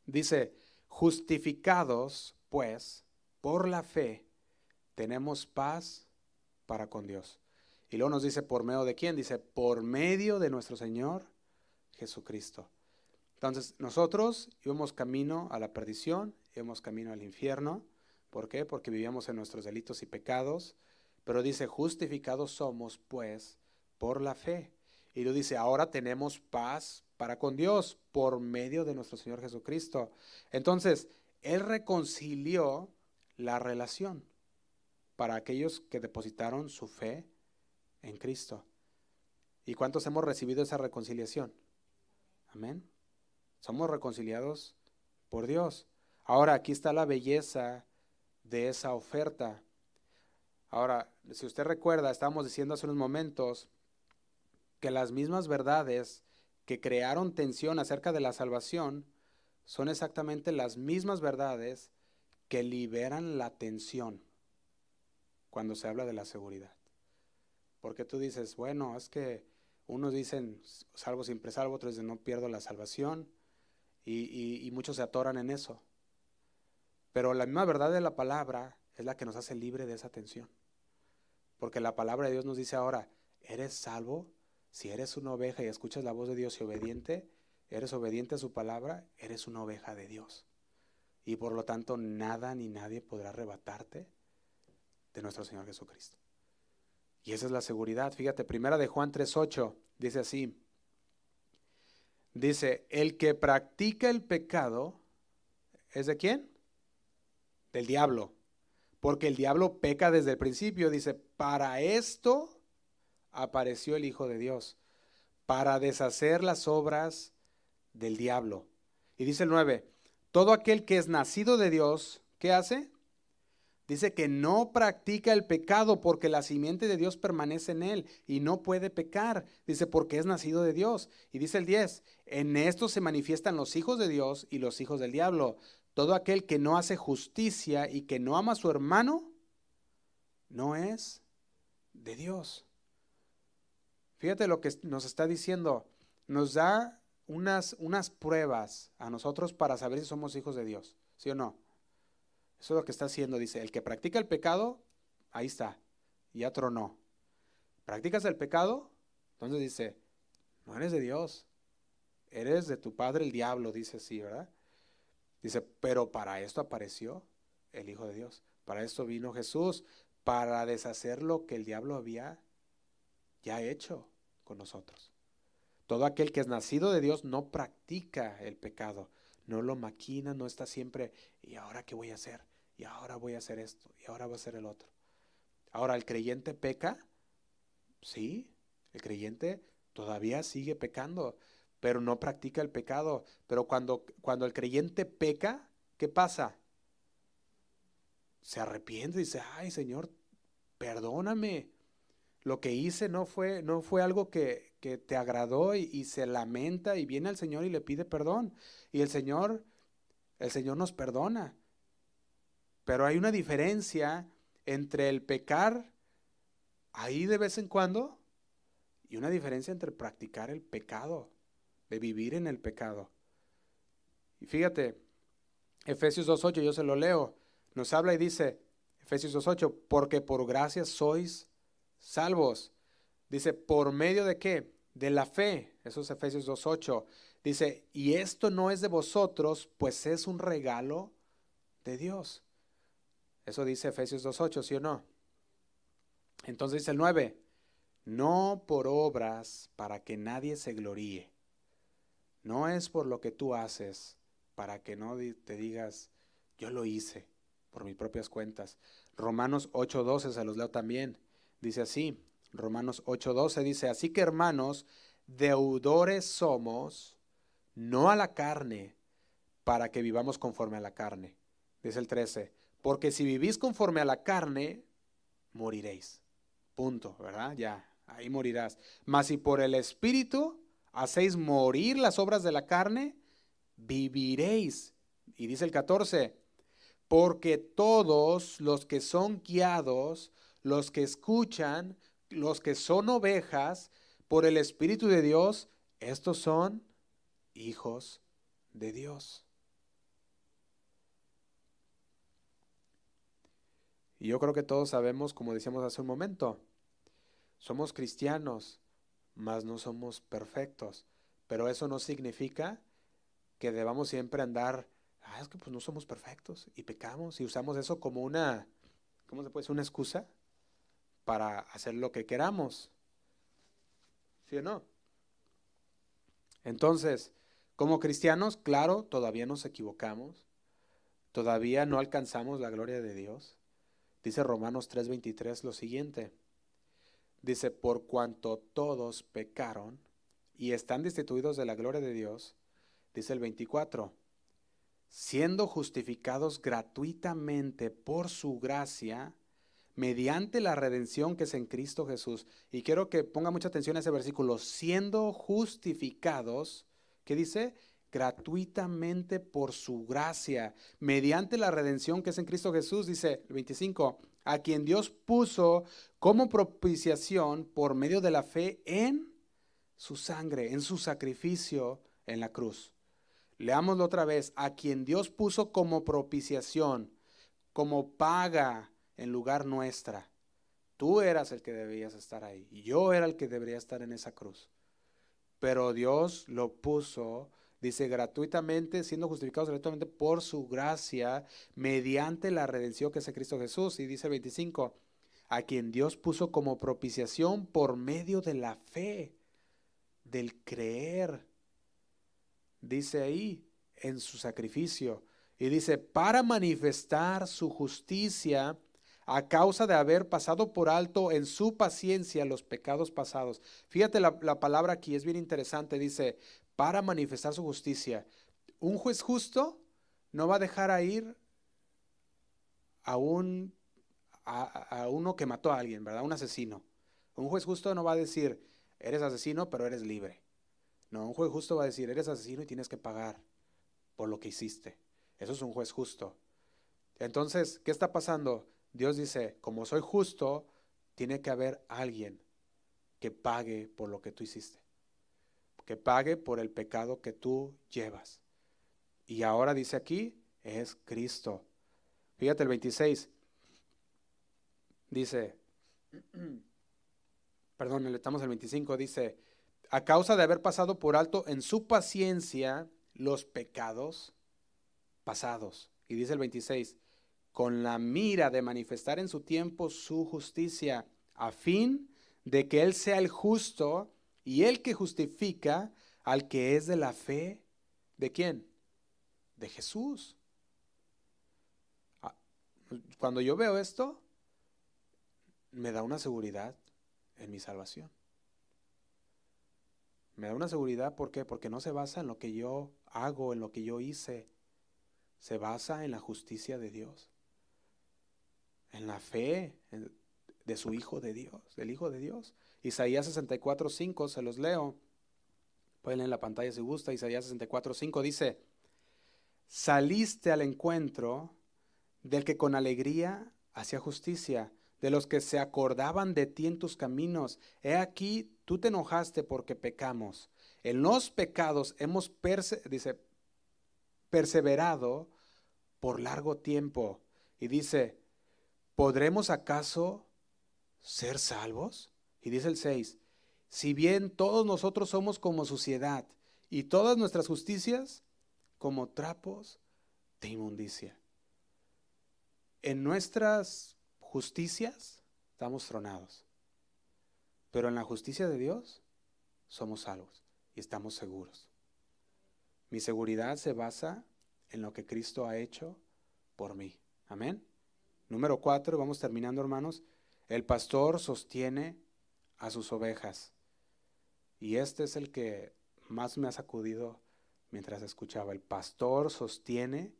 Dice, justificados pues por la fe, tenemos paz para con Dios. Y luego nos dice, ¿por medio de quién? Dice, por medio de nuestro Señor Jesucristo. Entonces, nosotros íbamos camino a la perdición, íbamos camino al infierno. ¿Por qué? Porque vivíamos en nuestros delitos y pecados. Pero dice, justificados somos, pues, por la fe. Y lo dice, ahora tenemos paz para con Dios por medio de nuestro Señor Jesucristo. Entonces, Él reconcilió la relación para aquellos que depositaron su fe en Cristo. ¿Y cuántos hemos recibido esa reconciliación? Amén. Somos reconciliados por Dios. Ahora, aquí está la belleza de esa oferta. Ahora, si usted recuerda, estábamos diciendo hace unos momentos que las mismas verdades que crearon tensión acerca de la salvación son exactamente las mismas verdades que liberan la tensión cuando se habla de la seguridad. Porque tú dices, bueno, es que unos dicen salvo siempre salvo, otros dicen no pierdo la salvación y, muchos se atoran en eso. Pero la misma verdad de la palabra es la que nos hace libre de esa tensión. Porque la palabra de Dios nos dice ahora, eres salvo si eres una oveja y escuchas la voz de Dios y obediente, eres obediente a su palabra, eres una oveja de Dios. Y por lo tanto nada ni nadie podrá arrebatarte de nuestro Señor Jesucristo. Y esa es la seguridad. Fíjate, primera de Juan 3.8 dice así. Dice, el que practica el pecado es de quién? Del diablo. Porque el diablo peca desde el principio. Dice, para esto apareció el Hijo de Dios, para deshacer las obras del diablo. Y dice el 9, todo aquel que es nacido de Dios, ¿qué hace? Dice que no practica el pecado porque la simiente de Dios permanece en él y no puede pecar. Dice porque es nacido de Dios. Y dice el 10, en esto se manifiestan los hijos de Dios y los hijos del diablo. Todo aquel que no hace justicia y que no ama a su hermano, no es de Dios. Fíjate lo que nos está diciendo. Nos da unas, unas pruebas a nosotros para saber si somos hijos de Dios, ¿sí o no? Eso es lo que está haciendo. Dice, el que practica el pecado, ahí está, ya tronó. ¿Practicas el pecado? Entonces dice, no eres de Dios, eres de tu padre el diablo, dice así, ¿verdad? Dice, pero para esto apareció el Hijo de Dios, para esto vino Jesús, para deshacer lo que el diablo había ya hecho con nosotros. Todo aquel que es nacido de Dios no practica el pecado, no lo maquina, no está siempre, ¿y ahora qué voy a hacer? Y ahora voy a hacer esto, y ahora voy a hacer el otro. Ahora, ¿el creyente peca? Sí, el creyente todavía sigue pecando, pero no practica el pecado. Pero cuando, cuando el creyente peca, ¿qué pasa? Se arrepiente y dice, ay Señor, perdóname, lo que hice no fue, no fue algo que, te agradó y, se lamenta y viene al Señor y le pide perdón. Y el Señor, el Señor nos perdona. Pero hay una diferencia entre el pecar ahí de vez en cuando y una diferencia entre practicar el pecado, de vivir en el pecado. Y fíjate, Efesios 2.8, yo se lo leo, nos habla y dice, Efesios 2.8, porque por gracia sois salvos. Dice, ¿por medio de qué? De la fe. Eso es Efesios 2.8. Dice, y esto no es de vosotros, pues es un regalo de Dios. Eso dice Efesios 2.8, ¿sí o no? Entonces dice el 9, no por obras para que nadie se gloríe. No es por lo que tú haces para que no te digas, yo lo hice por mis propias cuentas. Romanos 8.12 se los leo también. Dice así, Romanos 8:12 dice, así que hermanos, deudores somos, no a la carne, para que vivamos conforme a la carne. Dice el 13, porque si vivís conforme a la carne, moriréis. Punto, ¿verdad? Ya, ahí morirás. Mas si por el Espíritu hacéis morir las obras de la carne, viviréis. Y dice el 14, porque todos los que son guiados, los que escuchan, los que son ovejas por el Espíritu de Dios, estos son hijos de Dios. Y yo creo que todos sabemos, como decíamos hace un momento, somos cristianos, mas no somos perfectos. Pero eso no significa que debamos siempre andar, ah, es que pues no somos perfectos y pecamos y usamos eso como una, ¿cómo se puede decir? Una excusa para hacer lo que queramos. ¿Sí o no? Entonces, como cristianos, claro, todavía nos equivocamos, todavía no alcanzamos la gloria de Dios. Dice Romanos 3:23 lo siguiente. Dice, por cuanto todos pecaron y están destituidos de la gloria de Dios, dice el 24, siendo justificados gratuitamente por su gracia, mediante la redención que es en Cristo Jesús. Y quiero que ponga mucha atención a ese versículo, siendo justificados, ¿qué dice? Gratuitamente por su gracia, mediante la redención que es en Cristo Jesús, dice el 25, a quien Dios puso como propiciación por medio de la fe en su sangre, en su sacrificio en la cruz. Leámoslo otra vez, a quien Dios puso como propiciación, como paga en lugar nuestra. Tú eras el que debías estar ahí, y yo era el que debería estar en esa cruz. Pero Dios lo puso Dice, gratuitamente, siendo justificados gratuitamente por su gracia, mediante la redención que es Cristo Jesús. Y dice 25, a quien Dios puso como propiciación por medio de la fe, del creer. Dice ahí, en su sacrificio. Y dice, para manifestar su justicia a causa de haber pasado por alto en su paciencia los pecados pasados. Fíjate la, la palabra aquí, es bien interesante. Dice, para manifestar su justicia. Un juez justo no va a dejar a ir a, un, a, uno que mató a alguien, ¿verdad? Un asesino. Un juez justo no va a decir, eres asesino, pero eres libre. No, un juez justo va a decir, eres asesino y tienes que pagar por lo que hiciste. Eso es un juez justo. Entonces, ¿qué está pasando? Dios dice, como soy justo, tiene que haber alguien que pague por lo que tú hiciste que pague por el pecado que tú llevas. Y ahora dice aquí, es Cristo. Fíjate el 26. Dice, perdón, estamos el 25, dice, a causa de haber pasado por alto en su paciencia los pecados pasados. Y dice el 26, con la mira de manifestar en su tiempo su justicia, a fin de que Él sea el justo y el que justifica al que es de la fe, ¿de quién? De Jesús. Ah, cuando yo veo esto, me da una seguridad en mi salvación. Me da una seguridad, ¿por qué? Porque no se basa en lo que yo hago, en lo que yo hice. Se basa en la justicia de Dios. En la fe de su Hijo de Dios, del Hijo de Dios. Isaías 64, 5, se los leo. Pueden en la pantalla si gusta. Isaías 64, 5 dice, saliste al encuentro del que con alegría hacía justicia, de los que se acordaban de ti en tus caminos. He aquí, tú te enojaste porque pecamos. En los pecados hemos dice, perseverado por largo tiempo. Y dice, ¿podremos acaso ser salvos? Y dice el 6, si bien todos nosotros somos como suciedad y todas nuestras justicias como trapos de inmundicia. En nuestras justicias estamos tronados, pero en la justicia de Dios somos salvos y estamos seguros. Mi seguridad se basa en lo que Cristo ha hecho por mí. Amén. Número cuatro, vamos terminando hermanos. El pastor sostiene a sus ovejas. Y este es el que más me ha sacudido mientras escuchaba. El pastor sostiene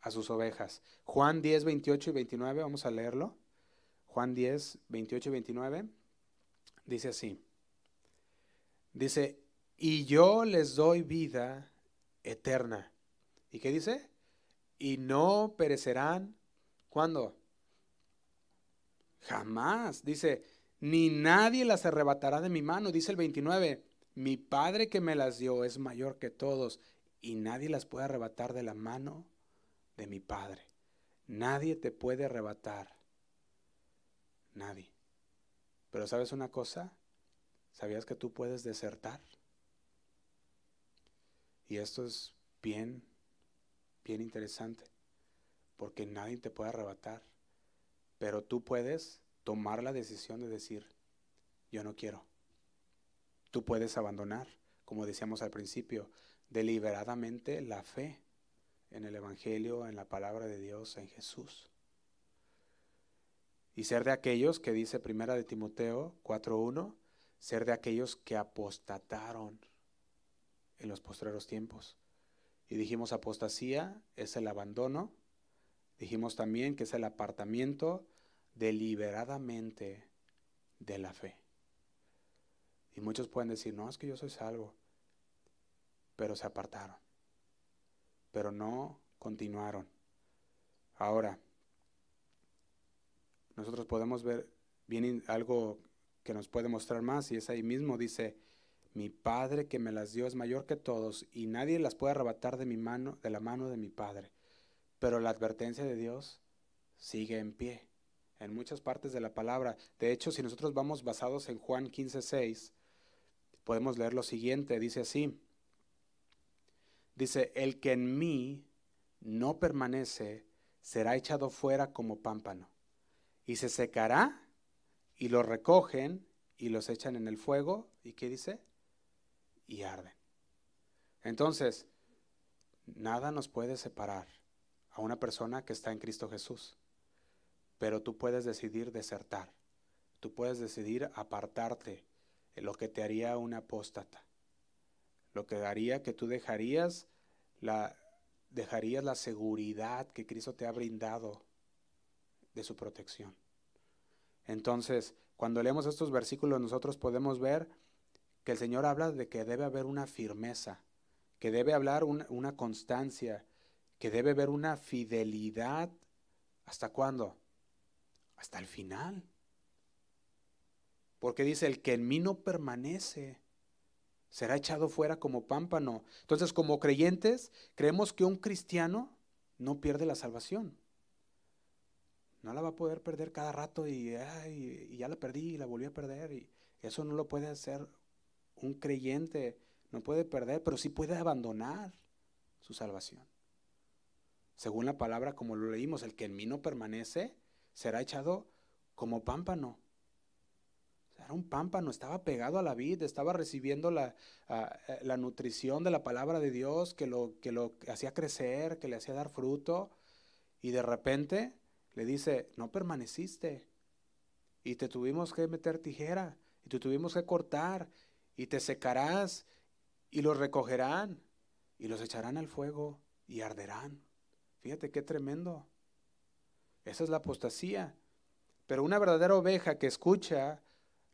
a sus ovejas. Juan 10, 28 y 29, vamos a leerlo. Juan 10, 28 y 29, dice así. Dice, y yo les doy vida eterna. ¿Y qué dice? Y no perecerán. ¿Cuándo? Jamás. Dice, ni nadie las arrebatará de mi mano. Dice el 29, mi Padre que me las dio es mayor que todos y nadie las puede arrebatar de la mano de mi Padre. Nadie te puede arrebatar. Nadie. Pero ¿sabes una cosa? ¿Sabías que tú puedes desertar? Y esto es bien, bien interesante, porque nadie te puede arrebatar, pero tú puedes tomar la decisión de decir, yo no quiero. Tú puedes abandonar, como decíamos al principio, deliberadamente la fe en el Evangelio, en la palabra de Dios, en Jesús. Y ser de aquellos que dice Primera de Timoteo 4.1, ser de aquellos que apostataron en los postreros tiempos. Y dijimos apostasía es el abandono. Dijimos también que es el apartamiento deliberadamente de la fe. Y muchos pueden decir, no, es que yo soy salvo. Pero se apartaron. Pero no continuaron. Ahora, nosotros podemos ver bien algo que nos puede mostrar más y es ahí mismo, dice, mi Padre que me las dio es mayor que todos y nadie las puede arrebatar de mi mano, de la mano de mi Padre. Pero la advertencia de Dios sigue en pie en muchas partes de la palabra. De hecho, si nosotros vamos basados en Juan 15:6, podemos leer lo siguiente, dice así. Dice, "El que en mí no permanece será echado fuera como pámpano, y se secará, y lo recogen y los echan en el fuego, ¿y qué dice? y arden. Entonces, nada nos puede separar a una persona que está en Cristo Jesús, pero tú puedes decidir desertar, tú puedes decidir apartarte, lo que te haría un apóstata, lo que haría que tú dejarías la, dejarías la seguridad que Cristo te ha brindado de su protección. Entonces, cuando leemos estos versículos, nosotros podemos ver que el Señor habla de que debe haber una firmeza, que debe hablar una, constancia, que debe haber una fidelidad. ¿Hasta cuándo? Hasta el final. Porque dice, el que en mí no permanece será echado fuera como pámpano. Entonces, como creyentes, creemos que un cristiano no pierde la salvación. No la va a poder perder cada rato y, y ya la perdí y la volví a perder. Y eso no lo puede hacer un creyente no puede perder, pero sí puede abandonar su salvación. Según la palabra, como lo leímos, el que en mí no permanece será echado como pámpano. Era un pámpano, estaba pegado a la vid, estaba recibiendo la, eh, la, nutrición de la palabra de Dios que lo, que lo hacía crecer, que le hacía dar fruto, y de repente le dice, no permaneciste, y te tuvimos que meter tijera, y te tuvimos que cortar, y te secarás y los recogerán y los echarán al fuego y arderán. Fíjate qué tremendo. Esa es la apostasía. Pero una verdadera oveja que escucha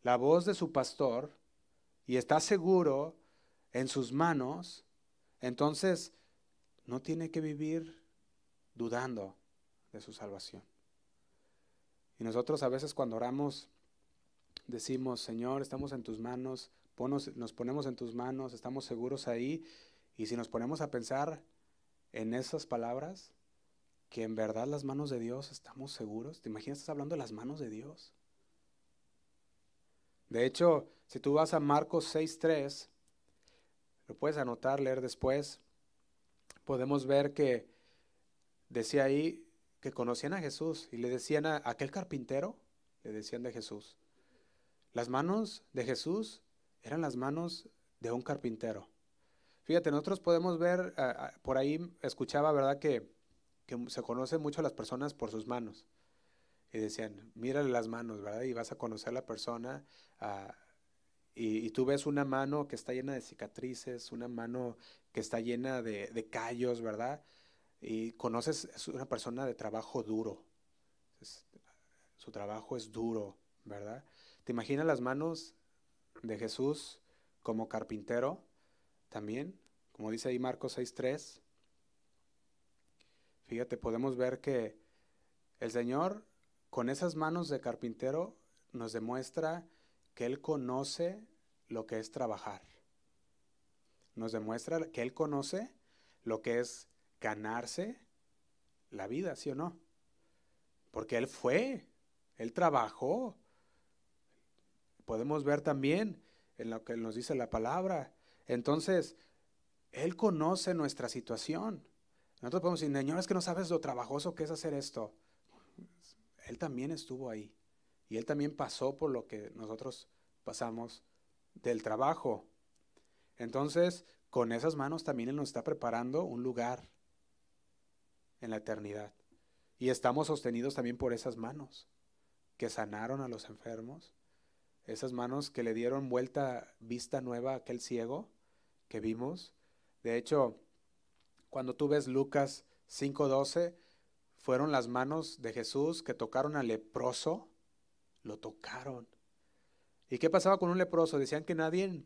la voz de su pastor y está seguro en sus manos, entonces no tiene que vivir dudando de su salvación. Y nosotros a veces cuando oramos decimos, Señor, estamos en tus manos, nos ponemos en tus manos, estamos seguros ahí, y si nos ponemos a pensar en esas palabras, que en verdad las manos de Dios estamos seguros, ¿te imaginas? Estás hablando de las manos de Dios. De hecho, si tú vas a Marcos 6.3, lo puedes anotar, leer después, podemos ver que decía ahí que conocían a Jesús y le decían a aquel carpintero, le decían de Jesús. Las manos de Jesús eran las manos de un carpintero. Fíjate, nosotros podemos ver, por ahí escuchaba, ¿verdad? Que, se conocen mucho a las personas por sus manos. Y decían, mírale las manos, ¿verdad? Y vas a conocer a la persona. y, tú ves una mano que está llena de cicatrices, una mano que está llena de, de callos, ¿verdad? Y conoces, es una persona de trabajo duro. su trabajo es duro, ¿verdad? ¿Te imaginas las manos de Jesús como carpintero, también, como dice ahí Marcos 6.3. Fíjate, podemos ver que el Señor con esas manos de carpintero nos demuestra que Él conoce lo que es trabajar. Nos demuestra que Él conoce lo que es ganarse la vida, ¿sí o no? Porque Él fue, Él trabajó. Podemos ver también en lo que nos dice la palabra. Entonces, Él conoce nuestra situación. Nosotros podemos decir, Señor, es que no sabes lo trabajoso que es hacer esto. Él también estuvo ahí. Y Él también pasó por lo que nosotros pasamos del trabajo. Entonces, con esas manos también Él nos está preparando un lugar en la eternidad. Y estamos sostenidos también por esas manos que sanaron a los enfermos, esas manos que le dieron vuelta vista nueva a aquel ciego que vimos. De hecho, cuando tú ves Lucas 5:12, fueron las manos de Jesús que tocaron al leproso, lo tocaron. ¿Y qué pasaba con un leproso? Decían que nadie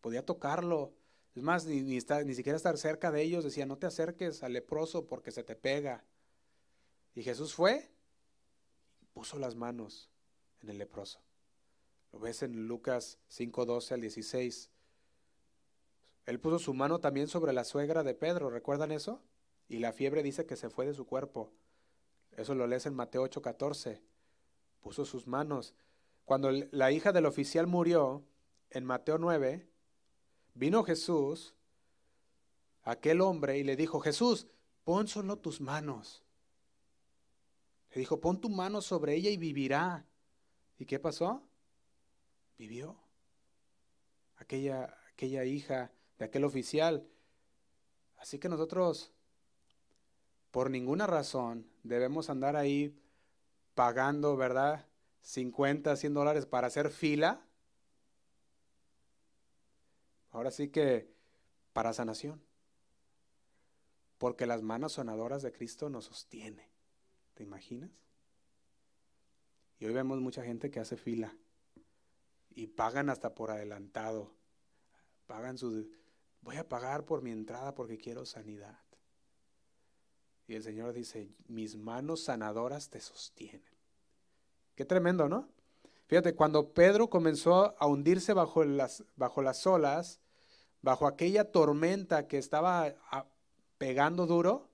podía tocarlo. Es más, ni, siquiera estar cerca de ellos. Decían, no te acerques al leproso porque se te pega. Y Jesús fue y puso las manos en el leproso. Lo ves en Lucas 5, 12 al 16. Él puso su mano también sobre la suegra de Pedro, ¿recuerdan eso? Y la fiebre dice que se fue de su cuerpo. Eso lo lees en Mateo 8, 14. Puso sus manos. Cuando la hija del oficial murió, en Mateo 9, vino Jesús, aquel hombre, y le dijo, Jesús, pon solo tus manos. Le dijo, pon tu mano sobre ella y vivirá. ¿Y qué pasó? Vivió. Aquella, aquella hija de aquel oficial. Así que nosotros, por ninguna razón, debemos andar ahí pagando, ¿verdad? 50, 100 dólares para hacer fila. Ahora sí que para sanación. Porque las manos sanadoras de Cristo nos sostiene. ¿Te imaginas? Y hoy vemos mucha gente que hace fila y pagan hasta por adelantado. Pagan su... Voy a pagar por mi entrada porque quiero sanidad. Y el Señor dice, mis manos sanadoras te sostienen. Qué tremendo, ¿no? Fíjate, cuando Pedro comenzó a hundirse bajo las, bajo las olas, bajo aquella tormenta que estaba pegando duro,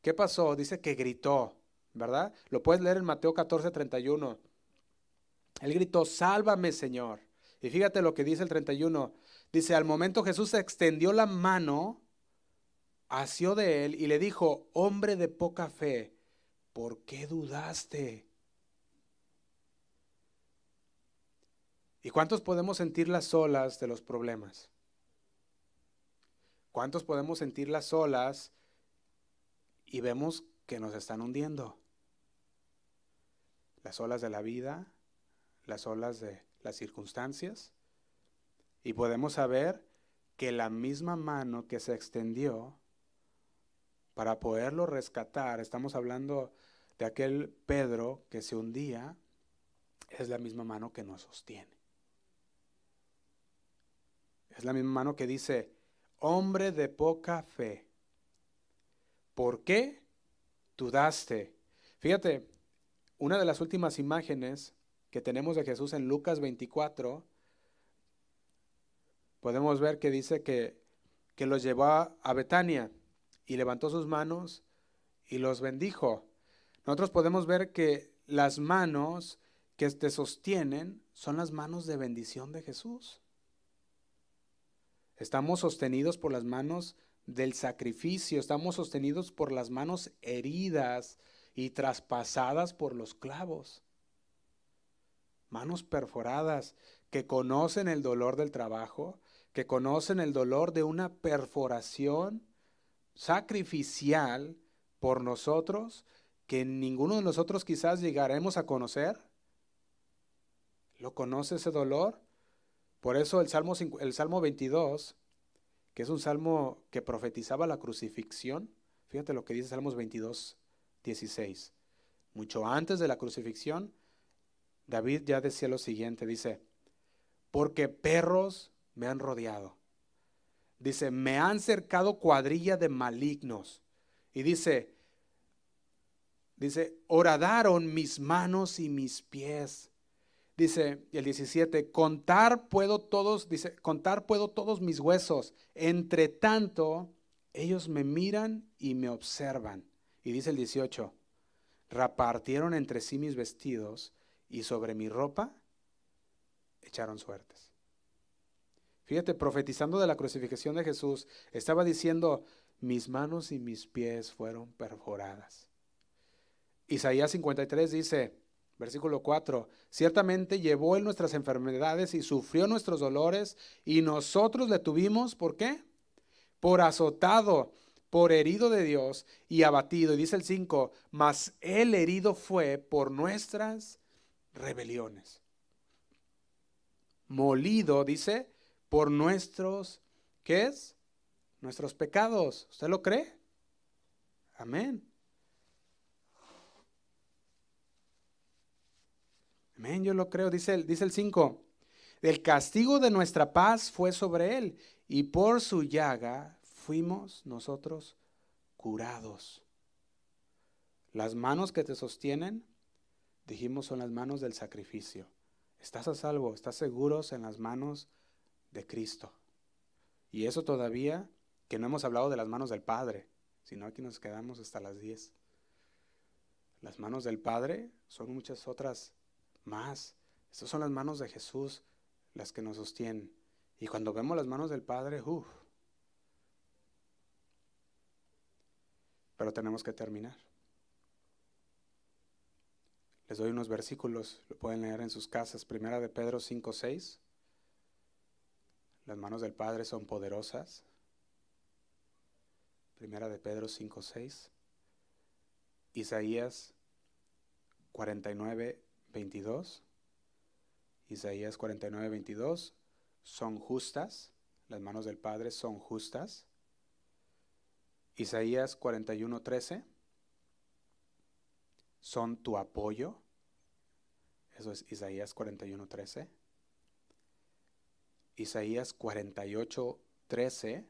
¿qué pasó? Dice que gritó. ¿verdad? Lo puedes leer en Mateo 14, 31. Él gritó, sálvame Señor. Y fíjate lo que dice el 31. Dice, al momento Jesús extendió la mano, asió de él y le dijo, hombre de poca fe, ¿por qué dudaste? ¿Y cuántos podemos sentir las olas de los problemas? ¿Cuántos podemos sentir las olas y vemos que nos están hundiendo. Las olas de la vida, las olas de las circunstancias. Y podemos saber que la misma mano que se extendió para poderlo rescatar, estamos hablando de aquel Pedro que se hundía, es la misma mano que nos sostiene. Es la misma mano que dice, hombre de poca fe. ¿Por qué? dudaste. Fíjate, una de las últimas imágenes que tenemos de Jesús en Lucas 24, podemos ver que dice que, que los llevó a Betania y levantó sus manos y los bendijo. Nosotros podemos ver que las manos que te sostienen son las manos de bendición de Jesús. Estamos sostenidos por las manos del sacrificio, estamos sostenidos por las manos heridas y traspasadas por los clavos. Manos perforadas que conocen el dolor del trabajo, que conocen el dolor de una perforación sacrificial por nosotros, que ninguno de nosotros quizás llegaremos a conocer. ¿Lo conoce ese dolor? Por eso el Salmo, el Salmo 22 que es un salmo que profetizaba la crucifixión. Fíjate lo que dice Salmos 22, 16. Mucho antes de la crucifixión, David ya decía lo siguiente, dice, porque perros me han rodeado. Dice, me han cercado cuadrilla de malignos. Y dice, dice, horadaron mis manos y mis pies. Dice el 17, contar puedo todos, dice, contar puedo todos mis huesos. Entre tanto, ellos me miran y me observan. Y dice el 18, repartieron entre sí mis vestidos y sobre mi ropa echaron suertes. Fíjate, profetizando de la crucifixión de Jesús, estaba diciendo, mis manos y mis pies fueron perforadas. Isaías 53 dice, versículo 4, ciertamente llevó él nuestras enfermedades y sufrió nuestros dolores y nosotros le tuvimos, ¿por qué? Por azotado, por herido de Dios y abatido. Y dice el 5, mas él herido fue por nuestras rebeliones. Molido, dice, por nuestros, ¿qué es? Nuestros pecados. ¿Usted lo cree? Amén. Amén, yo lo creo. Dice el, dice el 5. El castigo de nuestra paz fue sobre él y por su llaga fuimos nosotros curados. Las manos que te sostienen, dijimos, son las manos del sacrificio. Estás a salvo, estás seguros en las manos de Cristo. Y eso todavía que no hemos hablado de las manos del Padre, sino aquí nos quedamos hasta las 10. Las manos del Padre son muchas otras más. Estas son las manos de Jesús las que nos sostienen. Y cuando vemos las manos del Padre, uff. Pero tenemos que terminar. Les doy unos versículos, lo pueden leer en sus casas. Primera de Pedro 5, 6. Las manos del Padre son poderosas. Primera de Pedro 5, 6. Isaías 49, 22. Isaías 49, 22. Son justas. Las manos del Padre son justas. Isaías 41, 13. Son tu apoyo. Eso es Isaías 41, 13. Isaías 48, 13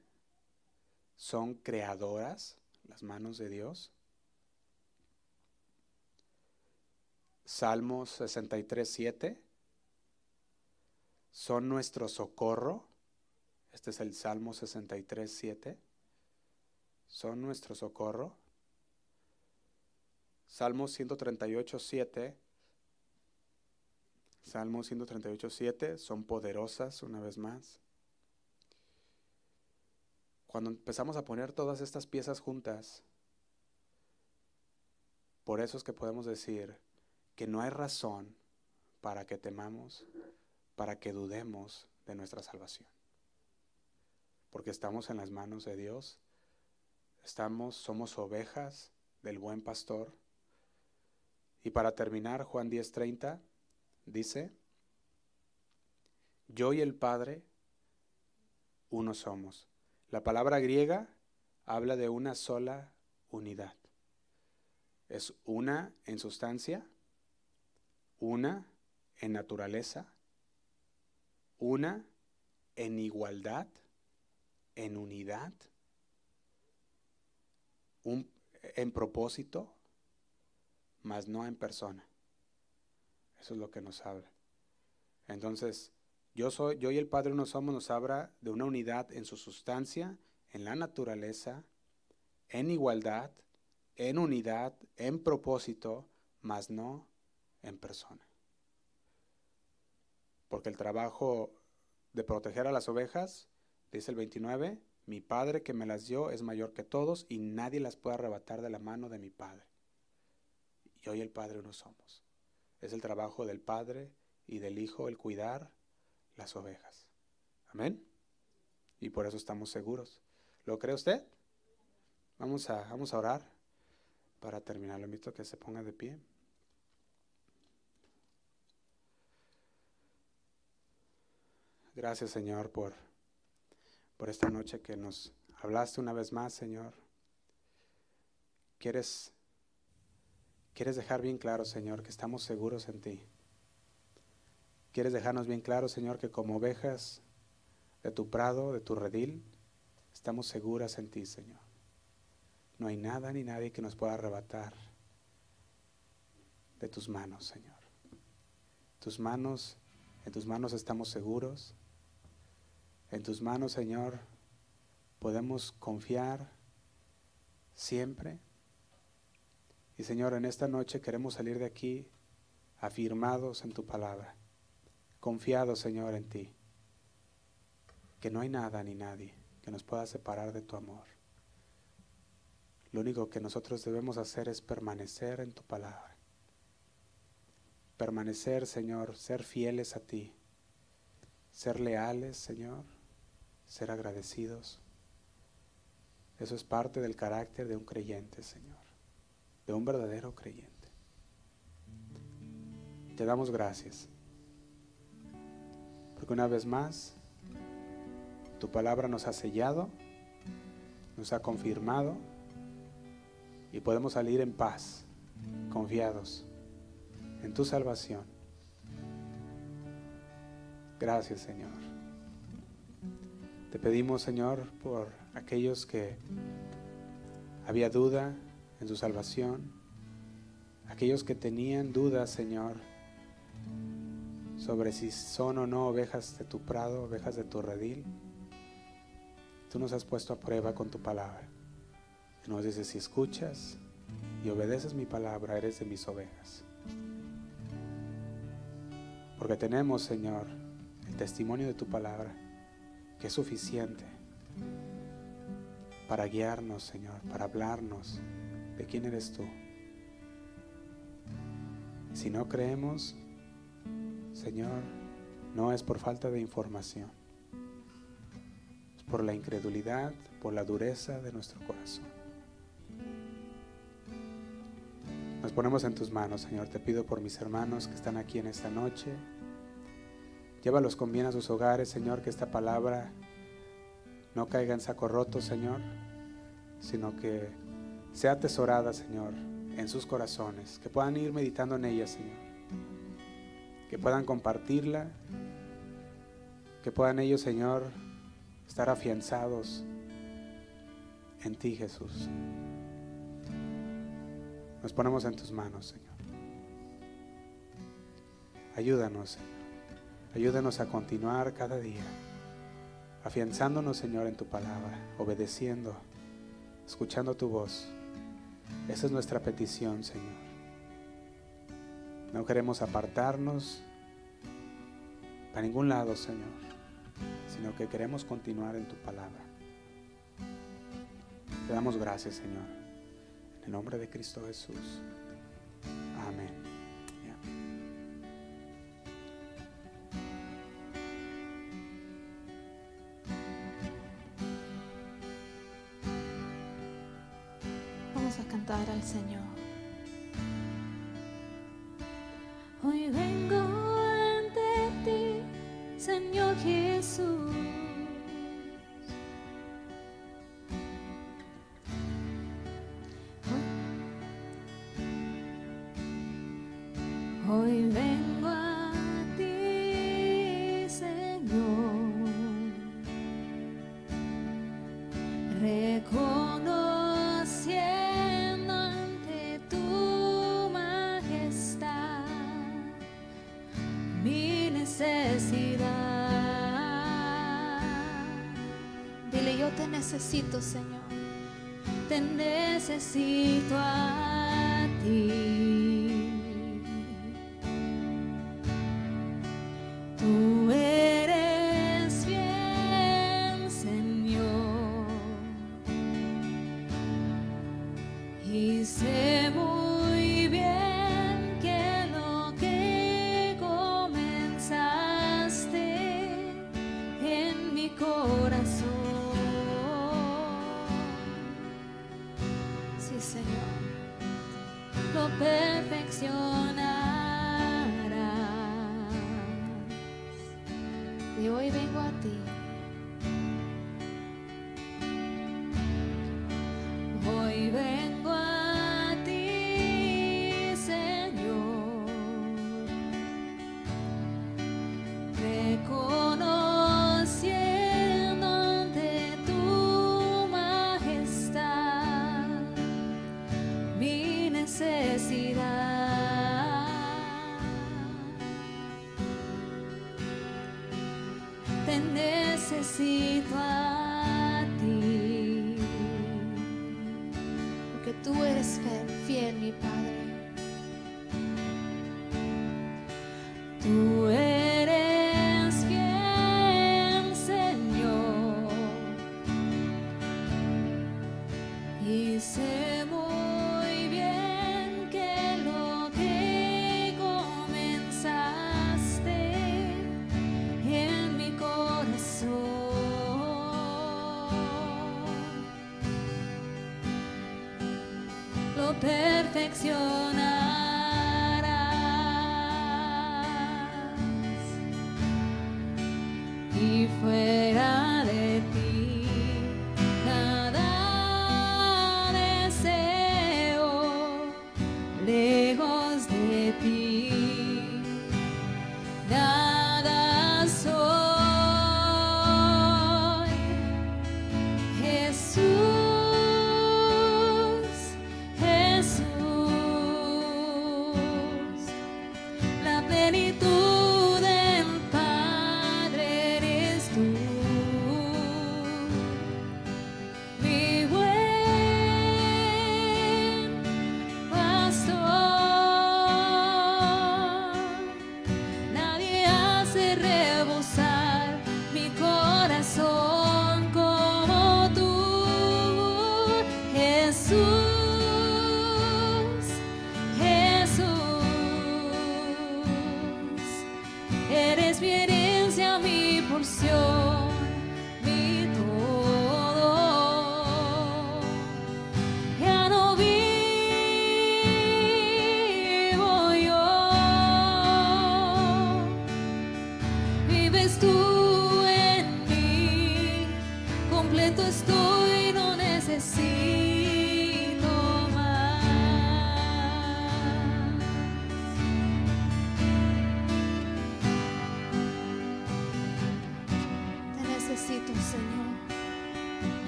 son creadoras, las manos de Dios. Salmos 63, 7 son nuestro socorro. Este es el Salmo 63, 7. Son nuestro socorro. Salmo 138, 7. Salmo 138, 7. Son poderosas una vez más. Cuando empezamos a poner todas estas piezas juntas, por eso es que podemos decir que no hay razón para que temamos, para que dudemos de nuestra salvación. Porque estamos en las manos de Dios, estamos, somos ovejas del buen pastor. Y para terminar, Juan 10:30 dice, yo y el Padre uno somos. La palabra griega habla de una sola unidad. Es una en sustancia, una en naturaleza, una en igualdad, en unidad, en propósito, mas no en persona. Eso es lo que nos habla. Entonces, yo, soy, yo y el Padre uno somos, nos habla de una unidad en su sustancia, en la naturaleza, en igualdad, en unidad, en propósito, mas no en persona. Porque el trabajo de proteger a las ovejas, dice el 29, mi Padre que me las dio es mayor que todos y nadie las puede arrebatar de la mano de mi Padre. Y hoy el Padre uno somos. Es el trabajo del Padre y del Hijo el cuidar las ovejas. Amén. Y por eso estamos seguros. ¿Lo cree usted? Vamos a, vamos a orar para terminar. Lo invito que se ponga de pie. Gracias, Señor, por, por esta noche que nos hablaste una vez más, Señor. ¿Quieres, quieres dejar bien claro, Señor, que estamos seguros en ti. Quieres dejarnos bien claro, Señor, que como ovejas de tu prado, de tu redil, estamos seguras en ti, Señor. No hay nada ni nadie que nos pueda arrebatar de tus manos, Señor. Tus manos, en tus manos estamos seguros. En tus manos, Señor, podemos confiar siempre. Y Señor, en esta noche queremos salir de aquí afirmados en tu palabra, confiados, Señor, en ti, que no hay nada ni nadie que nos pueda separar de tu amor. Lo único que nosotros debemos hacer es permanecer en tu palabra. Permanecer, Señor, ser fieles a ti, ser leales, Señor, ser agradecidos. Eso es parte del carácter de un creyente, Señor, de un verdadero creyente. Te damos gracias, porque una vez más tu palabra nos ha sellado, nos ha confirmado y podemos salir en paz, confiados en tu salvación. Gracias, Señor. Te pedimos, Señor, por aquellos que había duda en su salvación, aquellos que tenían dudas, Señor, sobre si son o no ovejas de tu prado, ovejas de tu redil. Tú nos has puesto a prueba con tu palabra. Y nos dices, si escuchas y obedeces mi palabra, eres de mis ovejas. Porque tenemos, Señor, el testimonio de tu palabra, que es suficiente para guiarnos, Señor, para hablarnos de quién eres tú. Si no creemos, Señor, no es por falta de información, es por la incredulidad, por la dureza de nuestro corazón. Nos ponemos en tus manos, Señor. Te pido por mis hermanos que están aquí en esta noche. Llévalos con bien a sus hogares, Señor, que esta palabra no caiga en saco roto, Señor, sino que sea atesorada, Señor, en sus corazones, que puedan ir meditando en ella, Señor, que puedan compartirla, que puedan ellos, Señor, estar afianzados en ti, Jesús. Nos ponemos en tus manos, Señor. Ayúdanos, Señor. Ayúdanos a continuar cada día, afianzándonos, Señor, en tu palabra, obedeciendo, escuchando tu voz. Esa es nuestra petición, Señor. No queremos apartarnos para ningún lado, Señor, sino que queremos continuar en tu palabra. Te damos gracias, Señor. En el nombre de Cristo Jesús. Amén. Señor. Hoy vengo necesito, Señor, te necesito a ti. dirección.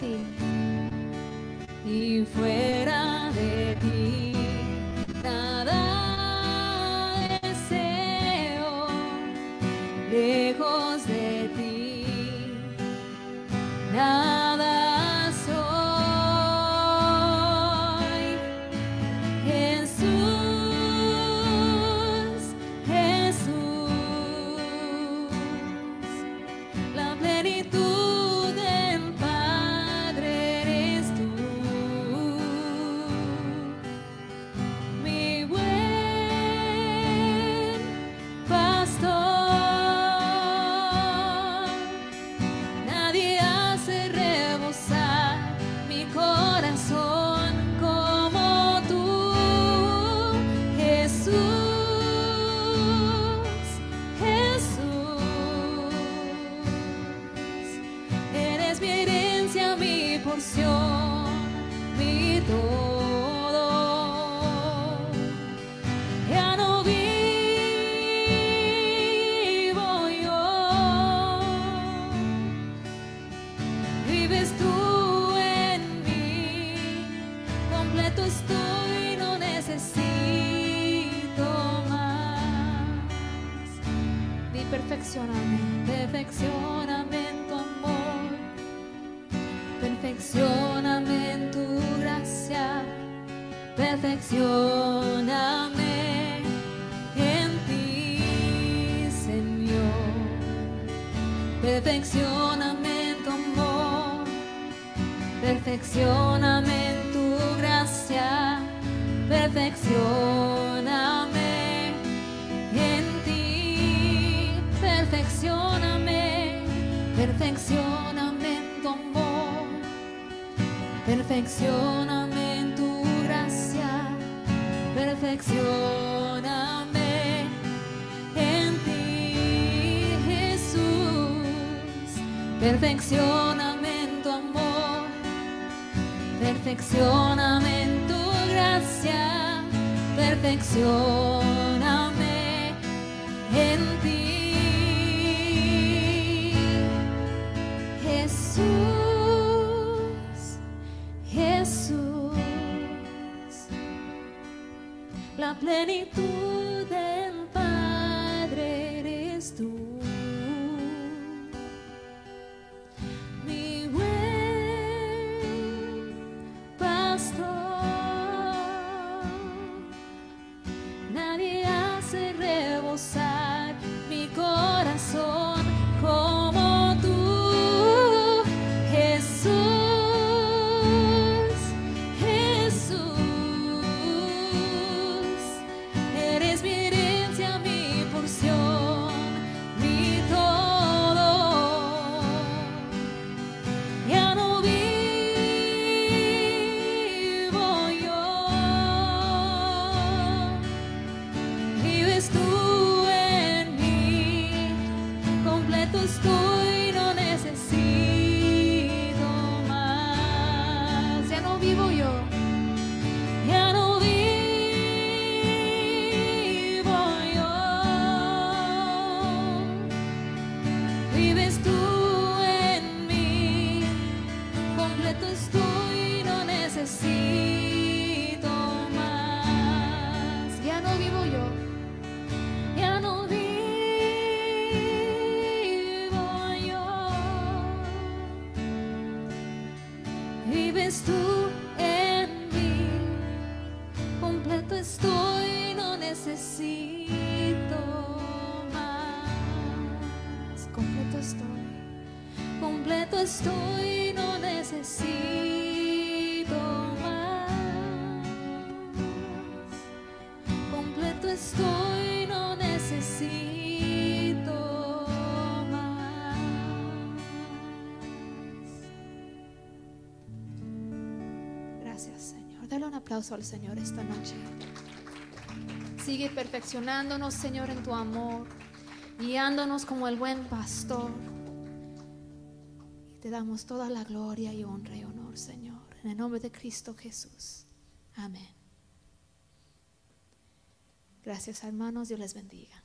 fuera Perfeccioname en amor, perfeccioname tu gracia, perfeccioname en ti, perfeccioname, perfeccioname en amor, perfeccioname perfeccioname en tu amor, perfeccioname en tu gracia, perfeccioname en ti. Jesús, Jesús, la plenitud aplauso al Señor esta noche. Sigue perfeccionándonos, Señor, en tu amor, guiándonos como el buen pastor. Y te damos toda la gloria y honra y honor, Señor, en el nombre de Cristo Jesús. Amén. Gracias, hermanos. Dios les bendiga.